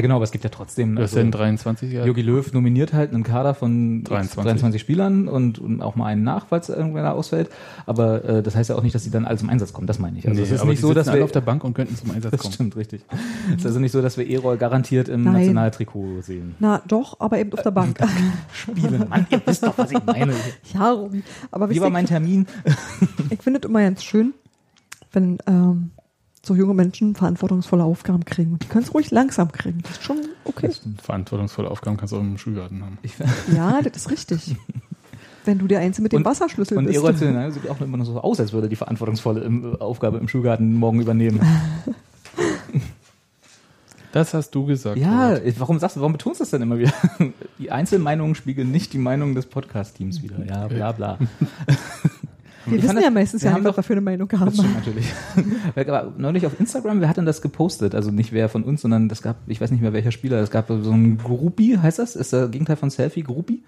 Ja, genau, aber es gibt ja trotzdem, Das also, sind 23 ja. Jogi Löw nominiert halt einen Kader von 23. 23 Spielern und, und auch mal einen nach, falls irgendwer ausfällt. Aber äh, das heißt ja auch nicht, dass die dann alle zum Einsatz kommen, das meine ich. Also Nee, es ist aber nicht die so, dass alle wir auf der Bank und könnten zum Einsatz das kommen. stimmt, richtig. Es ist also nicht so, dass wir E-Roll garantiert im Nein. Nationaltrikot sehen. Na doch, aber eben auf der Bank. Spielen. Mann, ihr wisst doch, was ich meine. ja, Robi. Aber Wie war mein Termin? ich finde es immer ganz schön, wenn ähm, so junge Menschen verantwortungsvolle Aufgaben kriegen. Und die können es ruhig langsam kriegen. Das ist schon okay. Verantwortungsvolle Aufgaben kannst du auch im Schulgarten haben. Ich, Ja, das ist richtig. Wenn du der Einzige mit dem Und- Wasserschlüssel und bist. E-Roll sieht auch immer noch so aus, als würde die verantwortungsvolle ähm, Aufgabe im Schulgarten morgen übernehmen. Das hast du gesagt. Ja, Robert. warum sagst du, warum betonst du das denn immer wieder? Die Einzelmeinungen spiegeln nicht die Meinung des Podcast-Teams wieder. Ja, bla bla. Wir Ich wissen fand ja das- meistens ja haben nicht, was doch- wir für eine Meinung Das haben. stimmt natürlich. Aber neulich auf Instagram, wer hat denn das gepostet? Also nicht wer von uns, sondern das gab, ich weiß nicht mehr welcher Spieler, es gab so ein Groupie, heißt das? Ist der Gegenteil von Selfie, Groupie?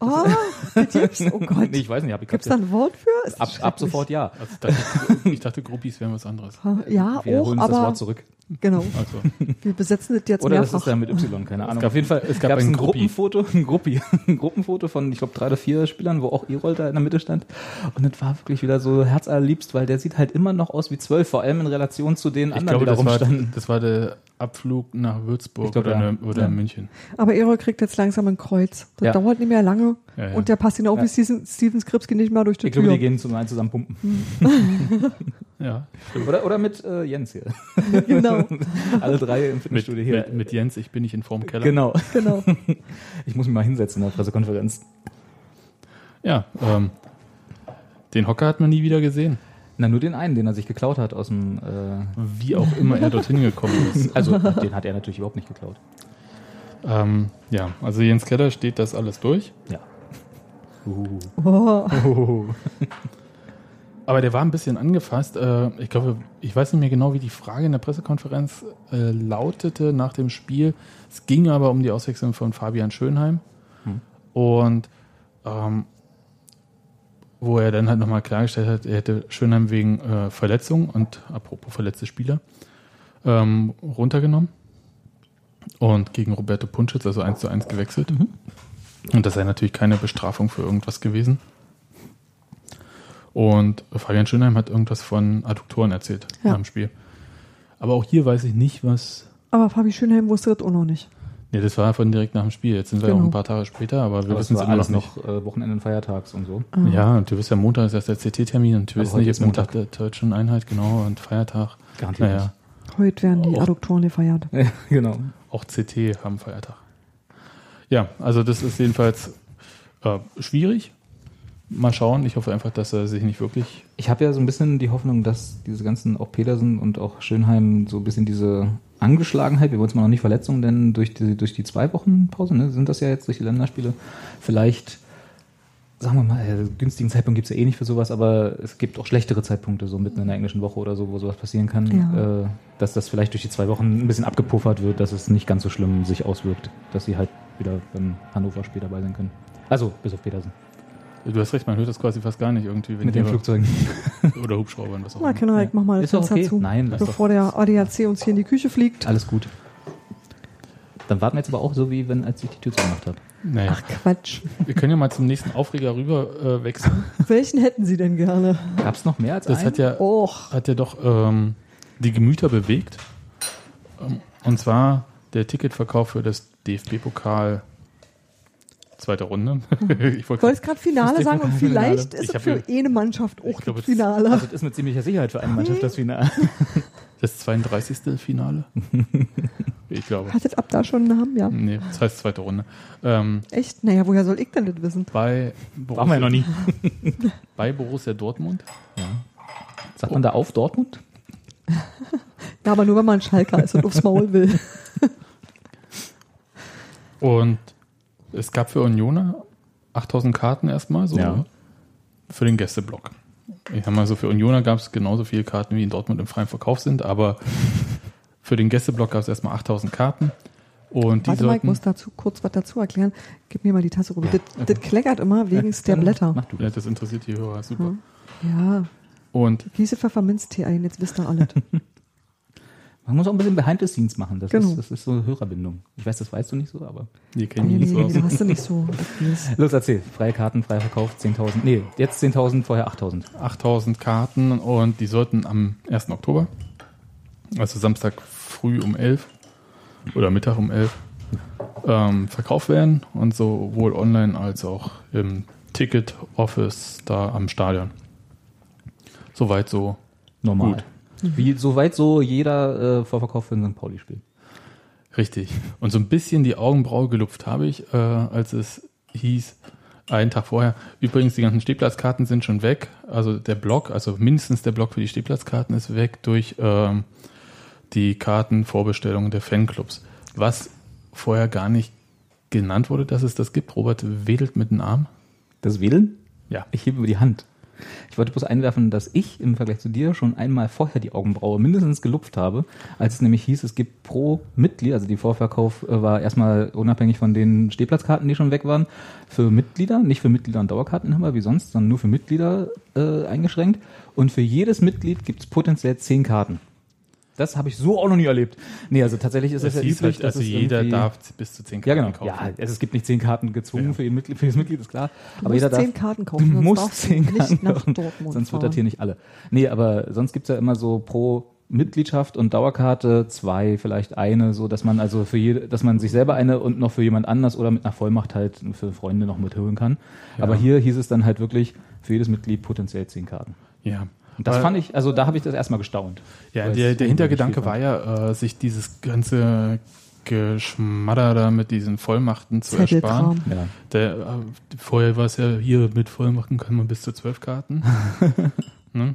Oh, das gibt's? Oh Gott. Nee, ich weiß nicht, hab ich Gibt's da ein Wort für? Ab, das ab sofort ja. Also, dachte, ich dachte, Groupies wären was anderes. Ja, Wir auch, holen uns das aber Wort zurück. Genau. Also, Wir besetzen das jetzt Oder das mehrfach. ist ja mit Y, keine Ahnung. gab- auf jeden Fall, es gab ein ein. Gruppenfoto, ein Gruppi, ein Gruppenfoto von, ich glaube, drei oder vier Spielern, wo auch E-Roll da in der Mitte stand. Und das war wirklich wieder so herzallerliebst, weil der sieht halt immer noch aus wie zwölf, vor allem in Relation zu den ich anderen, glaube, die da das war, rumstanden. das war der Abflug nach Würzburg Ich glaube, oder, ja. ne- oder Ja. München. Aber Erol kriegt jetzt langsam ein Kreuz. Das Ja. dauert nicht mehr lange. Ja, ja. Und der passt ihn auch Ja. wie Steven, Steven Skripski nicht mal durch die Ich glaube, Tür. die gehen zusammen, zusammen pumpen. Ja, Oder, oder mit äh, Jens hier. genau, Alle drei im mit, Fitnessstudio hier. mit, mit Jens, ich bin nicht in Form Keller. Genau. genau. Ich muss mich mal hinsetzen in der Pressekonferenz. Ja, ähm, den Hocker hat man nie wieder gesehen. Na, nur den einen, den er sich geklaut hat aus dem. Äh, Wie auch immer er dorthin gekommen ist. also, den hat er natürlich überhaupt nicht geklaut. Ähm, ja, also Jens Keller steht das alles durch. Ja. Uh. Oh, Aber der war ein bisschen angefasst. Äh, ich glaube, ich weiß nicht mehr genau, wie die Frage in der Pressekonferenz äh, lautete nach dem Spiel. Es ging aber um die Auswechslung von Fabian Schönheim. Hm. Und ähm, wo er dann halt nochmal klargestellt hat, er hätte Schönheim wegen äh, Verletzung und apropos verletzte Spieler ähm, runtergenommen und gegen Roberto Punschitz, also 1 zu 1 gewechselt. Und das sei natürlich keine Bestrafung für irgendwas gewesen. Und Fabian Schönheim hat irgendwas von Adduktoren erzählt Ja. nach dem Spiel. Aber auch hier weiß ich nicht, was. Aber Fabi Schönheim wusste das auch noch nicht. Nee, das war von direkt nach dem Spiel. Jetzt sind wir ja auch Genau. ein paar Tage später, aber wir wissen es immer alles noch nicht. äh, Wochenende und Feiertags und so. Ja, und du wirst ja Montag ist erst der CT-Termin und du Aber wirst heute nicht jetzt Montag der deutschen Einheit, genau, und Feiertag. Garantiert Naja, Heute werden die. Adduktoren gefeiert. nicht. genau. auch CT haben Feiertag. Ja, also das ist jedenfalls äh, schwierig. Mal schauen. Ich hoffe einfach, dass er sich nicht wirklich. Ich habe ja so ein bisschen die Hoffnung, dass diese ganzen, auch Petersen und auch Schönheim, so ein bisschen diese Angeschlagenheit, wir wollen es mal noch nicht Verletzung, denn durch die, durch die zwei Wochen Pause, ne, sind das ja jetzt durch die Länderspiele, vielleicht, sagen wir mal, äh, günstigen Zeitpunkt gibt es ja eh nicht für sowas, aber es gibt auch schlechtere Zeitpunkte, so mitten in der englischen Woche oder so, wo sowas passieren kann, Ja. äh, dass das vielleicht durch die zwei Wochen ein bisschen abgepuffert wird, dass es nicht ganz so schlimm sich auswirkt, dass sie halt wieder beim Hannover-Spiel dabei sein können. Also, bis auf Petersen. Du hast recht, man hört das quasi fast gar nicht irgendwie. Wenn Mit den Flugzeugen. Oder Hubschraubern, was auch Na, immer. Kinder, ich mach mal das Fenster okay. zu, Nein, lass bevor der ADAC uns hier in die Küche fliegt. Alles gut. Dann warten wir jetzt aber auch so, wie wenn, als ich die Tür zugemacht habe. Naja, Ach Quatsch. wir können ja mal zum nächsten Aufreger rüber äh, wechseln. Welchen hätten Sie denn gerne? Gab es noch mehr als Das einen? hat ja, Och, hat ja doch ähm, die Gemüter bewegt. Ähm, und zwar der Ticketverkauf für das DFB-Pokal zweite Runde. ich ich wollte es gerade Finale sagen und Finale. vielleicht ist Ich es für ja- eine Mannschaft auch glaub, das es- Finale. also das ist mit ziemlicher Sicherheit für eine Mannschaft das Finale. Das 32. Finale. ich glaube. Hat es ab da schon einen Namen, ja. Nee, das heißt zweite Runde. Ähm, Echt? Naja, woher soll ich denn das wissen? bei, Waren wir ja noch nie. bei Borussia Dortmund. Sagt man da auf Dortmund? Ja, aber nur wenn man Schalker ist und aufs Maul will. Und es gab für Unioner 8000 Karten erstmal so Ja. für den Gästeblock. Ich sag mal so, für Unioner gab es genauso viele Karten, wie in Dortmund im freien Verkauf sind, aber für den Gästeblock gab es erstmal 8000 Karten. Und die Warte mal, ich muss dazu kurz was dazu erklären. Gib mir mal die Tasse rüber. Das, das kleckert immer wegen der Blätter. Mach du ja, das. interessiert die Hörer, super. Hm. Ja, Und Wiese Pfefferminztee ein, jetzt wisst ihr alles. Man muss auch ein bisschen Behind the Scenes machen. Das, Genau. ist, das ist so Hörerbindung. Ich weiß, das weißt du nicht so, aber. die nee, kennen nee, die nicht so nee, hast du nicht so. Los, erzähl. Freie Karten, freier Verkauf, 10.000. Nee, jetzt 10.000, vorher 8.000. 8000 Karten und die sollten am 1. Oktober, also Samstag früh um 11 oder Mittag um 11, ähm, verkauft werden und sowohl online als auch im Ticket-Office da am Stadion. Soweit so. Normal. Gut. Wie soweit so jeder äh, Vorverkauf für ein St. Pauli-Spiel. Richtig. Und so ein bisschen die Augenbraue gelupft habe ich, äh, als es hieß, einen Tag vorher. Übrigens, die ganzen Stehplatzkarten sind schon weg. Also der Block, also mindestens der Block für die Stehplatzkarten ist weg durch ähm, die Kartenvorbestellungen der Fanclubs. Was vorher gar nicht genannt wurde, dass es das gibt. Robert wedelt mit dem Arm. Das Wedeln? Ja. Ich hebe über die Hand. Ich wollte bloß einwerfen, dass ich im Vergleich zu dir schon einmal vorher die Augenbraue mindestens gelupft habe, als es nämlich hieß, es gibt pro Mitglied, also die Vorverkauf äh, war erstmal unabhängig von den Stehplatzkarten, die schon weg waren, für Mitglieder, nicht für Mitglieder und Dauerkarteninhaber wie sonst, sondern nur für Mitglieder äh, eingeschränkt. Und für jedes Mitglied gibt es potenziell zehn Karten. Das habe ich so auch noch nie erlebt. Nee, also tatsächlich ist es Das ja hieß üblich, halt, dass also es jeder darf bis zu zehn Ja, Karten genau. kaufen. Ja, also es gibt nicht zehn Karten gezwungen Ja. für, jeden Mitglied, für jedes Mitglied, ist klar. Du aber musst jeder darf, zehn Karten Du kaufen, sonst musst du zehn nicht Karten nach kaufen, Dortmund sonst wird das hier nicht alle. Nee, aber sonst gibt's ja immer so pro Mitgliedschaft und Dauerkarte zwei, vielleicht eine, so dass man also für jede, dass man sich selber eine und noch für jemand anders oder mit einer Vollmacht halt für Freunde noch mitholen kann. Aber hier hieß es dann halt wirklich für jedes Mitglied potenziell zehn Karten. ja. Und das Weil- fand ich, also da habe ich das erstmal gestaunt. Ja, der, der Hintergedanke war ja, äh, sich dieses ganze Geschmadder da mit diesen Vollmachten zu ersparen. Ja. Der, äh, vorher war es ja hier mit Vollmachten kann man bis zu zwölf Karten. ne?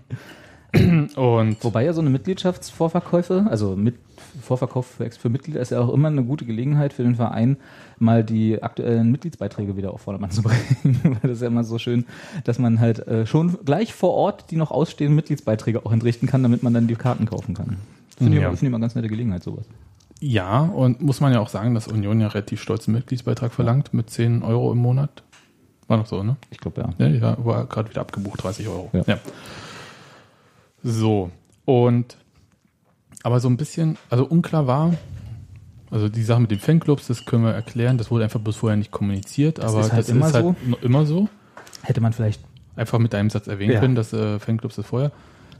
Und Wobei ja so eine Mitgliedschaftsvorverkäufe, also mit Vorverkauf für, für Mitglieder ist ja auch immer eine gute Gelegenheit für den Verein, mal die aktuellen Mitgliedsbeiträge wieder auf Vordermann zu bringen. Weil das ist ja immer so schön, dass man halt äh, schon gleich vor Ort die noch ausstehenden Mitgliedsbeiträge auch entrichten kann, damit man dann die Karten kaufen kann. Finde ich, Ja. ich immer eine ganz nette Gelegenheit, sowas. Ja, und muss man ja auch sagen, dass Union ja relativ stolzen Mitgliedsbeitrag verlangt mit 10 Euro im Monat. War doch so, ne? Ich glaube, ja. Ja, ja war gerade wieder abgebucht, 30 Euro. Ja. So, und aber so ein bisschen, also unklar war, also die Sache mit den Fanclubs, das können wir erklären, das wurde einfach bis vorher nicht kommuniziert, Das aber ist halt das immer ist halt so. immer so. Hätte man vielleicht. Einfach mit einem Satz erwähnen Ja. können, dass äh, Fanclubs das vorher.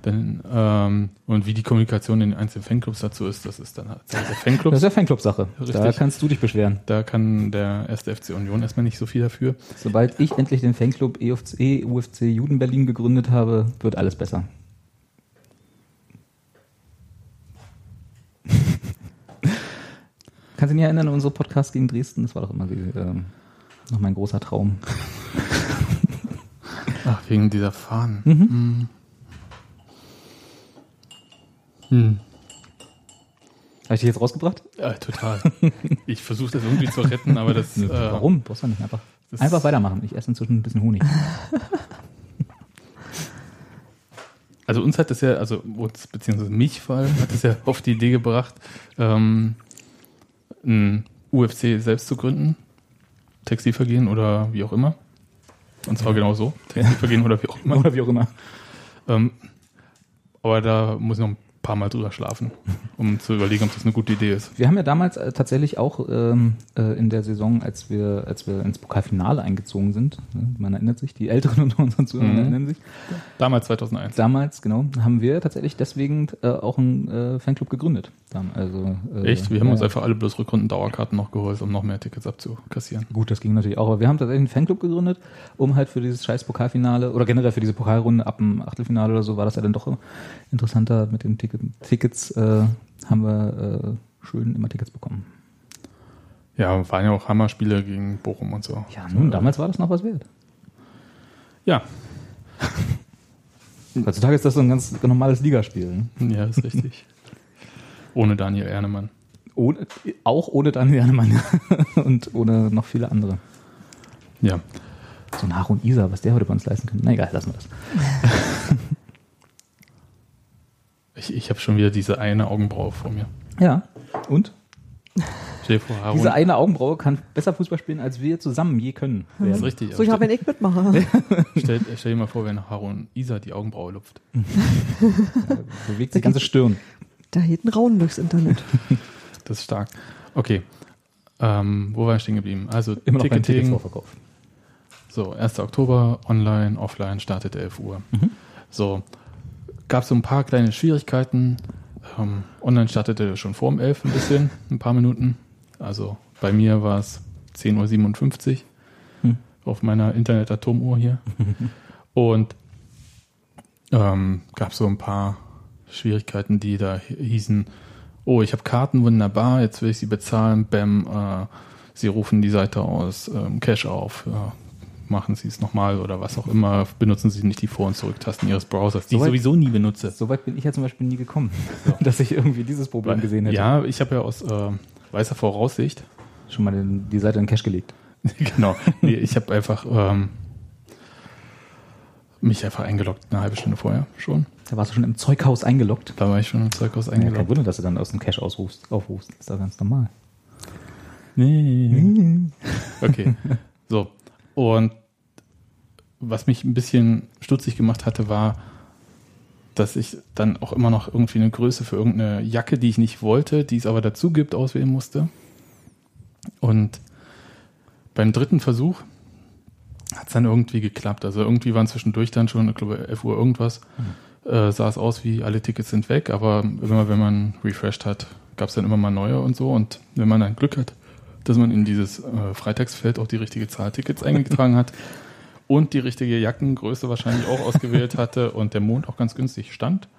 Dann, ähm, und wie die Kommunikation in den einzelnen Fanclubs dazu ist, das ist dann halt der Fanclubs. Das ist ja Fanclub-Sache. Da kannst du dich beschweren. Da kann der erste FC Union erstmal nicht so viel dafür. Sobald ich endlich den Fanclub EFC, UFC Juden Berlin gegründet habe, wird alles besser. Kannst du dich erinnern an unsere Podcast gegen Dresden? Das war doch immer ähm, noch mein großer Traum. Ach, wegen dieser Fahnen. Mhm. Hm. Hm. Habe ich dich jetzt rausgebracht? Ja, total. Ich versuche das irgendwie zu retten, aber das. Äh, Warum? Brauchst du nicht einfach. das- Einfach weitermachen. Ich esse inzwischen ein bisschen Honig. Also uns hat das ja, also uns, beziehungsweise mich vor allem, hat es ja auf die Idee gebracht, ähm, ein UFC selbst zu gründen. Textilvergehen oder wie auch immer. Und zwar genau so. Textilvergehen oder wie auch immer. Oder wie auch immer. Ähm, aber da muss ich noch ein paar Mal drüber schlafen, um zu überlegen, ob das eine gute Idee ist. Wir haben ja damals äh, tatsächlich auch ähm, äh, in der Saison, als wir, als wir ins Pokalfinale eingezogen sind, ne, man erinnert sich, die Älteren unter unseren Zuhörern Mhm. erinnern sich, Damals 2001. damals, genau, haben wir tatsächlich deswegen äh, auch einen äh, Fanclub gegründet. Also, äh, Echt? Wir haben ja, uns einfach alle bloß Rückrunden-Dauerkarten noch geholt, um noch mehr Tickets abzukassieren. Gut, das ging natürlich auch, aber wir haben tatsächlich einen Fanclub gegründet, um halt für dieses scheiß Pokalfinale oder generell für diese Pokalrunde ab dem Achtelfinale oder so war das ja dann doch interessanter mit den Ticket, Tickets, äh, haben wir äh, schön immer Tickets bekommen. Ja, waren ja auch Hammerspiele gegen Bochum und so. Ja, nun, damals war das noch was wert. Ja, Heutzutage ist das so ein ganz normales Ligaspiel. Ne? ja, ist richtig. Ohne Daniel Ernemann. Ohne, auch ohne Daniel Janemann und ohne noch viele andere. Ja. So ein Harun Isa, was der heute bei uns leisten könnte. Na egal, lassen wir das. Ich, ich habe schon wieder diese eine Augenbraue vor mir. Ja. Und? Stell dir vor, Harun. Diese eine Augenbraue kann besser Fußball spielen, als wir zusammen je können. das ist richtig. So, ich habe, wenn ich mitmache. stell, stell dir mal vor, wenn Harun Isa die Augenbraue lupft. Bewegt die ganze Stirn. Da hinten Rauen durchs Internet. Das ist stark. Okay. Ähm, wo war ich stehen geblieben? Also Immer noch beim Ticketing. Ticketsvorverkauf. So, 1. Oktober, online, offline, startet 11 Uhr. So, gab es so ein paar kleine Schwierigkeiten. Ähm, online startete schon vor dem 11 ein bisschen, ein paar Minuten. Also bei mir war es 10.57 Uhr Hm. auf meiner Internet-Atomuhr hier. Und ähm, gab so ein paar Schwierigkeiten, die da hießen, oh, ich habe Karten, wunderbar, jetzt will ich sie bezahlen, bam, äh, sie rufen die Seite aus, ähm, Cash auf, ja, machen sie es nochmal oder was auch immer, benutzen sie nicht die Vor- und Zurücktasten ihres Browsers, die ich Soweit- sowieso nie benutze. Soweit bin ich ja zum Beispiel nie gekommen, dass ich irgendwie dieses Problem gesehen hätte. Ja, ich habe ja aus äh, weißer Voraussicht, Schon mal den, die Seite in den Cache gelegt. genau, nee, ich habe einfach ähm, mich einfach eingeloggt, eine halbe Stunde vorher schon. Da warst du schon im Zeughaus eingeloggt. Da war ich schon im Zeughaus Ja, kein eingeloggt. Wunder, dass du dann aus dem Cache ausrufst, aufrufst. Ist doch ganz normal. Okay, so. Und was mich ein bisschen stutzig gemacht hatte, war, dass ich dann auch immer noch irgendwie eine Größe für irgendeine Jacke, die ich nicht wollte, die es aber dazu gibt, auswählen musste. Und beim dritten Versuch hat es dann irgendwie geklappt. Also irgendwie waren zwischendurch dann schon, ich glaube, 11 Uhr irgendwas, äh, sah es aus wie alle Tickets sind weg, aber immer wenn man refreshed hat, gab es dann immer mal neue und so. Und wenn man dann Glück hat, dass man in dieses äh, Freitextfeld auch die richtige Zahl Tickets eingetragen hat und die richtige Jackengröße wahrscheinlich auch ausgewählt hatte und der Mond auch ganz günstig stand.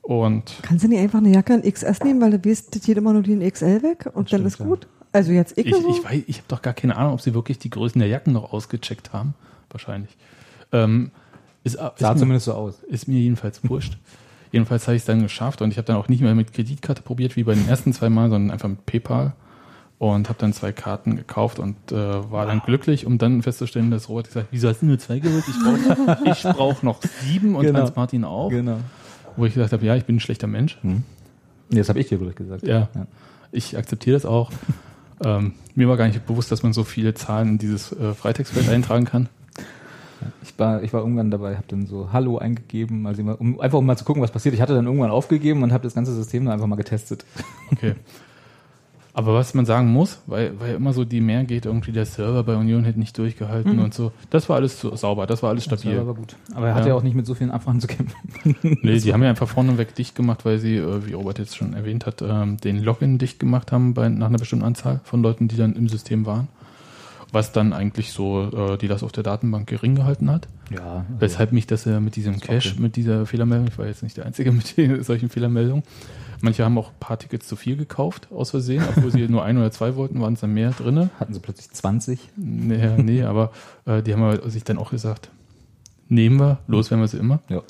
Und Kannst du nicht einfach eine Jacke in XS nehmen, weil du weißt, das geht immer nur die in XL weg und dann ist ja. gut? Also jetzt ich, ich, so? ich weiß, ich habe doch gar keine Ahnung, ob sie wirklich die Größen der Jacken noch ausgecheckt haben. Wahrscheinlich. Ähm, ist, ist, Sah mir, zumindest so aus. ist mir jedenfalls wurscht. jedenfalls habe ich es dann geschafft und ich habe dann auch nicht mehr mit Kreditkarte probiert wie bei den ersten zwei Mal, sondern einfach mit PayPal und habe dann zwei Karten gekauft und äh, war dann glücklich, um dann festzustellen, dass Robert gesagt hat, wieso hast du nur zwei geholt? Ich brauche ich brauch noch sieben und Genau. Hans Martin auch. Genau. Wo ich gesagt habe, ja, ich bin ein schlechter Mensch. Hm. Das habe ich dir wirklich gesagt. Ja. ich akzeptiere das auch. Ähm, mir war gar nicht bewusst, dass man so viele Zahlen in dieses äh, Freitextfeld eintragen kann. Ich war, ich war irgendwann dabei, habe dann so Hallo eingegeben, also um, einfach um mal zu gucken, was passiert. Ich hatte dann irgendwann aufgegeben und habe das ganze System dann einfach mal getestet. Okay. Aber was man sagen muss, weil, weil immer so die mehr geht, irgendwie der Server bei Union hätte nicht durchgehalten Mhm. und so. Das war alles so sauber, das war alles Das war stabil. aber gut. Aber er hatte Ja. ja auch nicht mit so vielen Abfragen zu kämpfen. Nee, die haben ja einfach vorneweg dicht gemacht, weil sie, äh, wie Robert jetzt schon erwähnt hat, ähm, den Login dicht gemacht haben bei, nach einer bestimmten Anzahl von Leuten, die dann im System waren. Was dann eigentlich so äh, die das auf der Datenbank gering gehalten hat. Ja. Also, Weshalb mich das äh, mit diesem Cache, okay. mit dieser Fehlermeldung, ich war jetzt nicht der Einzige mit solchen Fehlermeldungen. Manche haben auch ein paar Tickets zu viel gekauft, aus Versehen, obwohl sie nur ein oder zwei wollten, waren es dann mehr drinne. hatten sie plötzlich 20. Nee, nee aber äh, die haben sich dann auch gesagt, nehmen wir, los werden wir sie immer. Ja.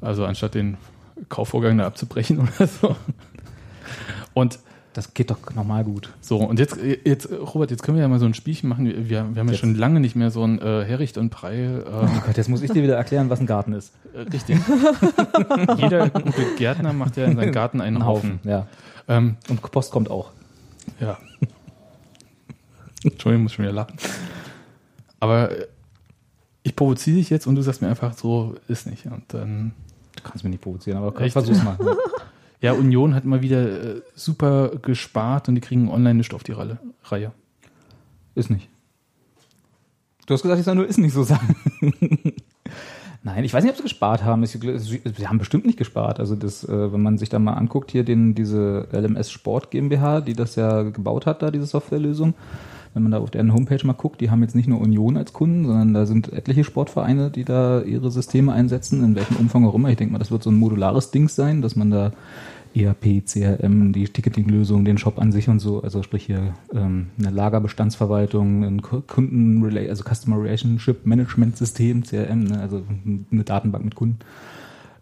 Also anstatt den Kaufvorgang da abzubrechen oder so. Und Das geht doch normal gut. so, und jetzt, jetzt, Robert, jetzt können wir ja mal so ein Spielchen machen. Wir, wir haben ja Jetzt. schon lange nicht mehr so ein äh, Hericht und Preil. Oh Ähm, Gott, jetzt muss ich dir wieder erklären, was ein Garten ist. äh, richtig. Jeder gute Gärtner macht ja in seinem Garten einen Haufen. Ja. Ähm, Und Post kommt auch. ja. Entschuldigung, ich muss schon wieder lachen. Aber äh, ich provoziere dich jetzt und du sagst mir einfach so, ist nicht. Und dann Du kannst mich nicht provozieren, aber Echt? versuch's mal. Ja, Union hat mal wieder äh, super gespart und die kriegen online nicht auf die Ralle, Reihe. Ist nicht. Du hast gesagt, ich soll nur ist nicht so sagen. Nein, ich weiß nicht, ob sie gespart haben. Sie haben bestimmt nicht gespart. Also das, äh, wenn man sich da mal anguckt, hier den, diese LMS Sport GmbH, die das ja gebaut hat, da diese Softwarelösung. Wenn man da auf deren Homepage mal guckt, die haben jetzt nicht nur Union als Kunden, sondern da sind etliche Sportvereine, die da ihre Systeme einsetzen, in welchem Umfang auch immer. Ich denke mal, das wird so ein modulares Ding sein, dass man da ERP, CRM, die Ticketing-Lösung, den Shop an sich und so, also sprich hier ähm, eine Lagerbestandsverwaltung, ein Ku- Kunden, also Customer Relationship Management System, CRM, ne, also eine Datenbank mit Kunden.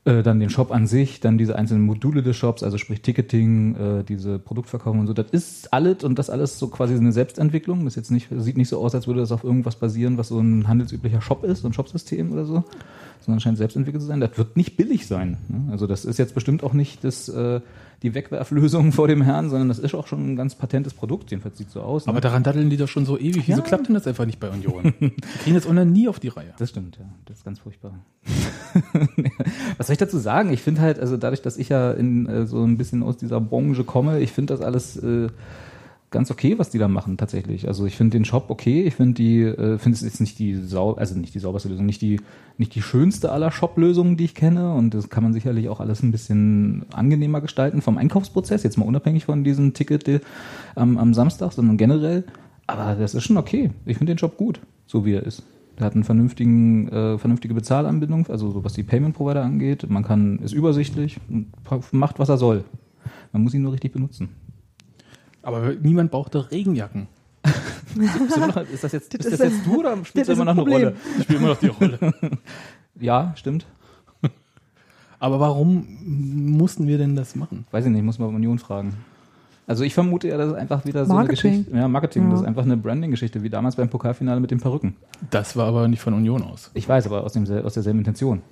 Äh, dann den Shop an sich, dann diese einzelnen Module des Shops, also sprich Ticketing, äh, diese Produktverkaufung und so. Das ist alles und das alles so quasi eine Selbstentwicklung. Das ist jetzt nicht, sieht nicht so aus, als würde das auf irgendwas basieren, was so ein handelsüblicher Shop ist, so ein Shopsystem oder so, sondern scheint selbstentwickelt zu sein. Das wird nicht billig sein. Ne? Also das ist jetzt bestimmt auch nicht das, äh, die Wegwerflösung vor dem Herrn, sondern das ist auch schon ein ganz patentes Produkt. Jedenfalls sieht so aus. Ne? Aber daran daddeln die doch schon so ewig. Wieso Ja. klappt denn das einfach nicht bei Union? die kriegen das online nie auf die Reihe. Das stimmt, ja. Das ist ganz furchtbar. Was soll ich dazu sagen? Ich finde halt, also dadurch, dass ich ja in äh, so ein bisschen aus dieser Branche komme, ich finde das alles äh, ganz okay, was die da machen tatsächlich. Also ich finde den Shop okay. Ich finde die, äh, finde es ist nicht die sau, also nicht die sauberste Lösung, nicht die, nicht die schönste aller Shop-Lösungen, die ich kenne. Und das kann man sicherlich auch alles ein bisschen angenehmer gestalten vom Einkaufsprozess. Jetzt mal unabhängig von diesem Ticket am, am Samstag, sondern generell. Aber das ist schon okay. Ich finde den Shop gut, so wie er ist. Der hat einen vernünftigen, äh, vernünftige Bezahlanbindung, also so was die Payment Provider angeht. Man kann, ist übersichtlich und macht, was er soll. Man muss ihn nur richtig benutzen. Aber niemand braucht doch Regenjacken. Ist, das jetzt, Das ist das jetzt du oder das spielst du immer noch ein eine. Rolle? Ich spiele immer noch die Rolle. Ja, stimmt. Aber warum mussten wir denn das machen? Weiß ich nicht, muss man Union fragen. Also ich vermute ja, das ist einfach wieder so Marketing. eine Geschichte. Ja, Marketing, Ja. das ist einfach eine Branding-Geschichte, wie damals beim Pokalfinale mit den Perücken. Das war aber nicht von Union aus. Ich weiß, aber aus, dem, aus derselben Intention.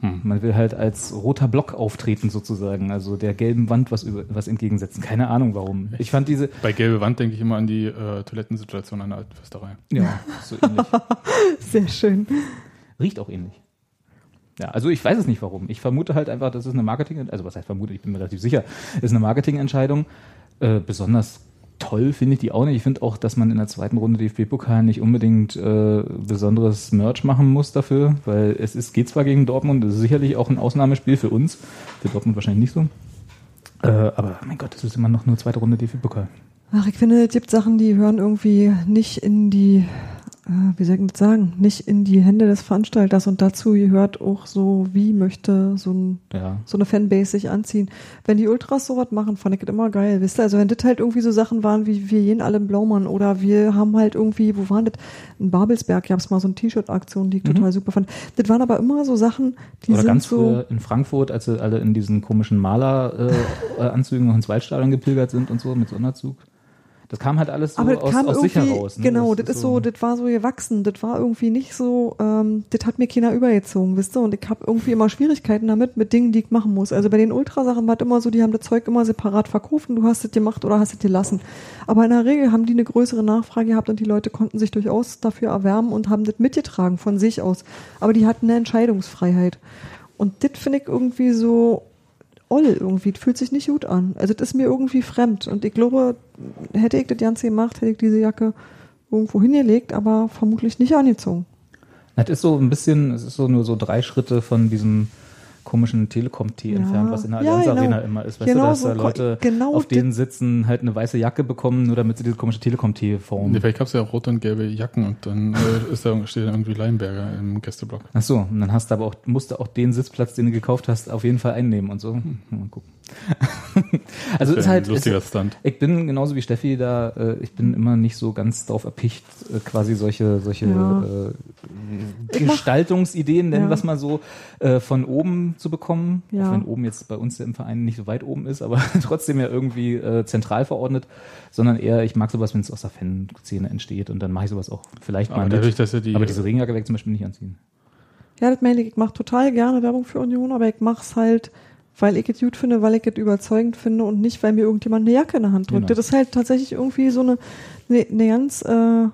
Hm. Man will halt als roter Block auftreten sozusagen, also der gelben Wand was, über, was entgegensetzen. Keine Ahnung warum. Ich fand diese, Bei gelbe Wand denke ich immer an die äh, Toilettensituation an der alten Fürsterei. ja, so ähnlich. Sehr schön. Riecht auch ähnlich. Ja, also ich weiß es nicht warum. Ich vermute halt einfach, das ist eine Marketing, also was heißt vermute, ich bin mir relativ sicher, ist eine Marketingentscheidung. Äh, besonders toll finde ich die auch nicht. Ich finde auch, dass man in der zweiten Runde DFB-Pokal nicht unbedingt äh, besonderes Merch machen muss dafür, weil es ist, geht zwar gegen Dortmund, das ist sicherlich auch ein Ausnahmespiel für uns, für Dortmund wahrscheinlich nicht so. Äh, aber mein Gott, das ist immer noch nur zweite Runde DFB-Pokal. Ach, ich finde, es gibt Sachen, die hören irgendwie nicht in die, wie soll ich das sagen, nicht in die Hände des Veranstalters und dazu gehört auch so, wie möchte so, ein, Ja. so eine Fanbase sich anziehen. Wenn die Ultras sowas machen, fand ich das immer geil, wisst ihr? Also wenn das halt irgendwie so Sachen waren, wie wir gehen alle im Blaumann oder wir haben halt irgendwie, wo waren das? In Babelsberg gab es mal so eine T-Shirt-Aktion, die ich total super fand. Das waren aber immer so Sachen, die Oder sind ganz so... in Frankfurt, als sie alle in diesen komischen Maler-Anzügen noch ins Waldstadion gepilgert sind und so mit Sonderzug. Das kam halt alles so aber das aus, kam aus sich heraus. Ne? genau, das, ist so, das war so gewachsen, das war irgendwie nicht so, ähm, das hat mir keiner übergezogen, wisst ihr, und ich habe irgendwie immer Schwierigkeiten damit, mit Dingen, die ich machen muss. Also bei den Ultrasachen war es immer so, die haben das Zeug immer separat verkauft und du hast es gemacht oder hast es gelassen. Aber in der Regel haben die eine größere Nachfrage gehabt und die Leute konnten sich durchaus dafür erwärmen und haben das mitgetragen von sich aus. Aber die hatten eine Entscheidungsfreiheit. Und das finde ich irgendwie so oll irgendwie. Fühlt sich nicht gut an. Also das ist mir irgendwie fremd. Und ich glaube, hätte ich das Ganze gemacht, hätte ich diese Jacke irgendwo hingelegt, aber vermutlich nicht angezogen. Das ist so ein bisschen, es ist so nur so drei Schritte von diesem komischen Telekom-Tee Ja. entfernt, was in der Ja, Allianz genau. Arena immer ist. Weißt Genau du, dass so, da Leute genau auf denen sitzen, halt eine weiße Jacke bekommen, nur damit sie diese komische Telekom-Tee formen. Nee, vielleicht gab's ja rote und gelbe Jacken und dann äh, ist da, steht da irgendwie Leinberger im Gästeblock. Ach so, und dann hast du aber auch, musst du auch den Sitzplatz, den du gekauft hast, auf jeden Fall einnehmen und so. Hm, mal gucken. also ist halt, ein lustiger ist, Stunt. ich bin genauso wie Steffi da, äh, ich bin immer nicht so ganz drauf erpicht, äh, quasi solche, solche Ja. äh, Ich mach- Gestaltungsideen, nennen Ja. wir es mal so, äh, von oben zu bekommen. Ja. Auch wenn oben jetzt bei uns im Verein nicht so weit oben ist, aber trotzdem ja irgendwie äh, zentral verordnet, sondern eher, ich mag sowas, wenn es aus der Fanszene entsteht und dann mache ich sowas auch vielleicht mal Aber mit. dadurch, dass ja die, aber diese Regenjacke ich zum Beispiel nicht anziehen. Ja, das meine ich. Ich mache total gerne Werbung für Union, aber ich mache es halt, weil ich es gut finde, weil ich es überzeugend finde und nicht, weil mir irgendjemand eine Jacke in der Hand drückt. Genau. Das ist halt tatsächlich irgendwie so eine, eine, eine ganz äh,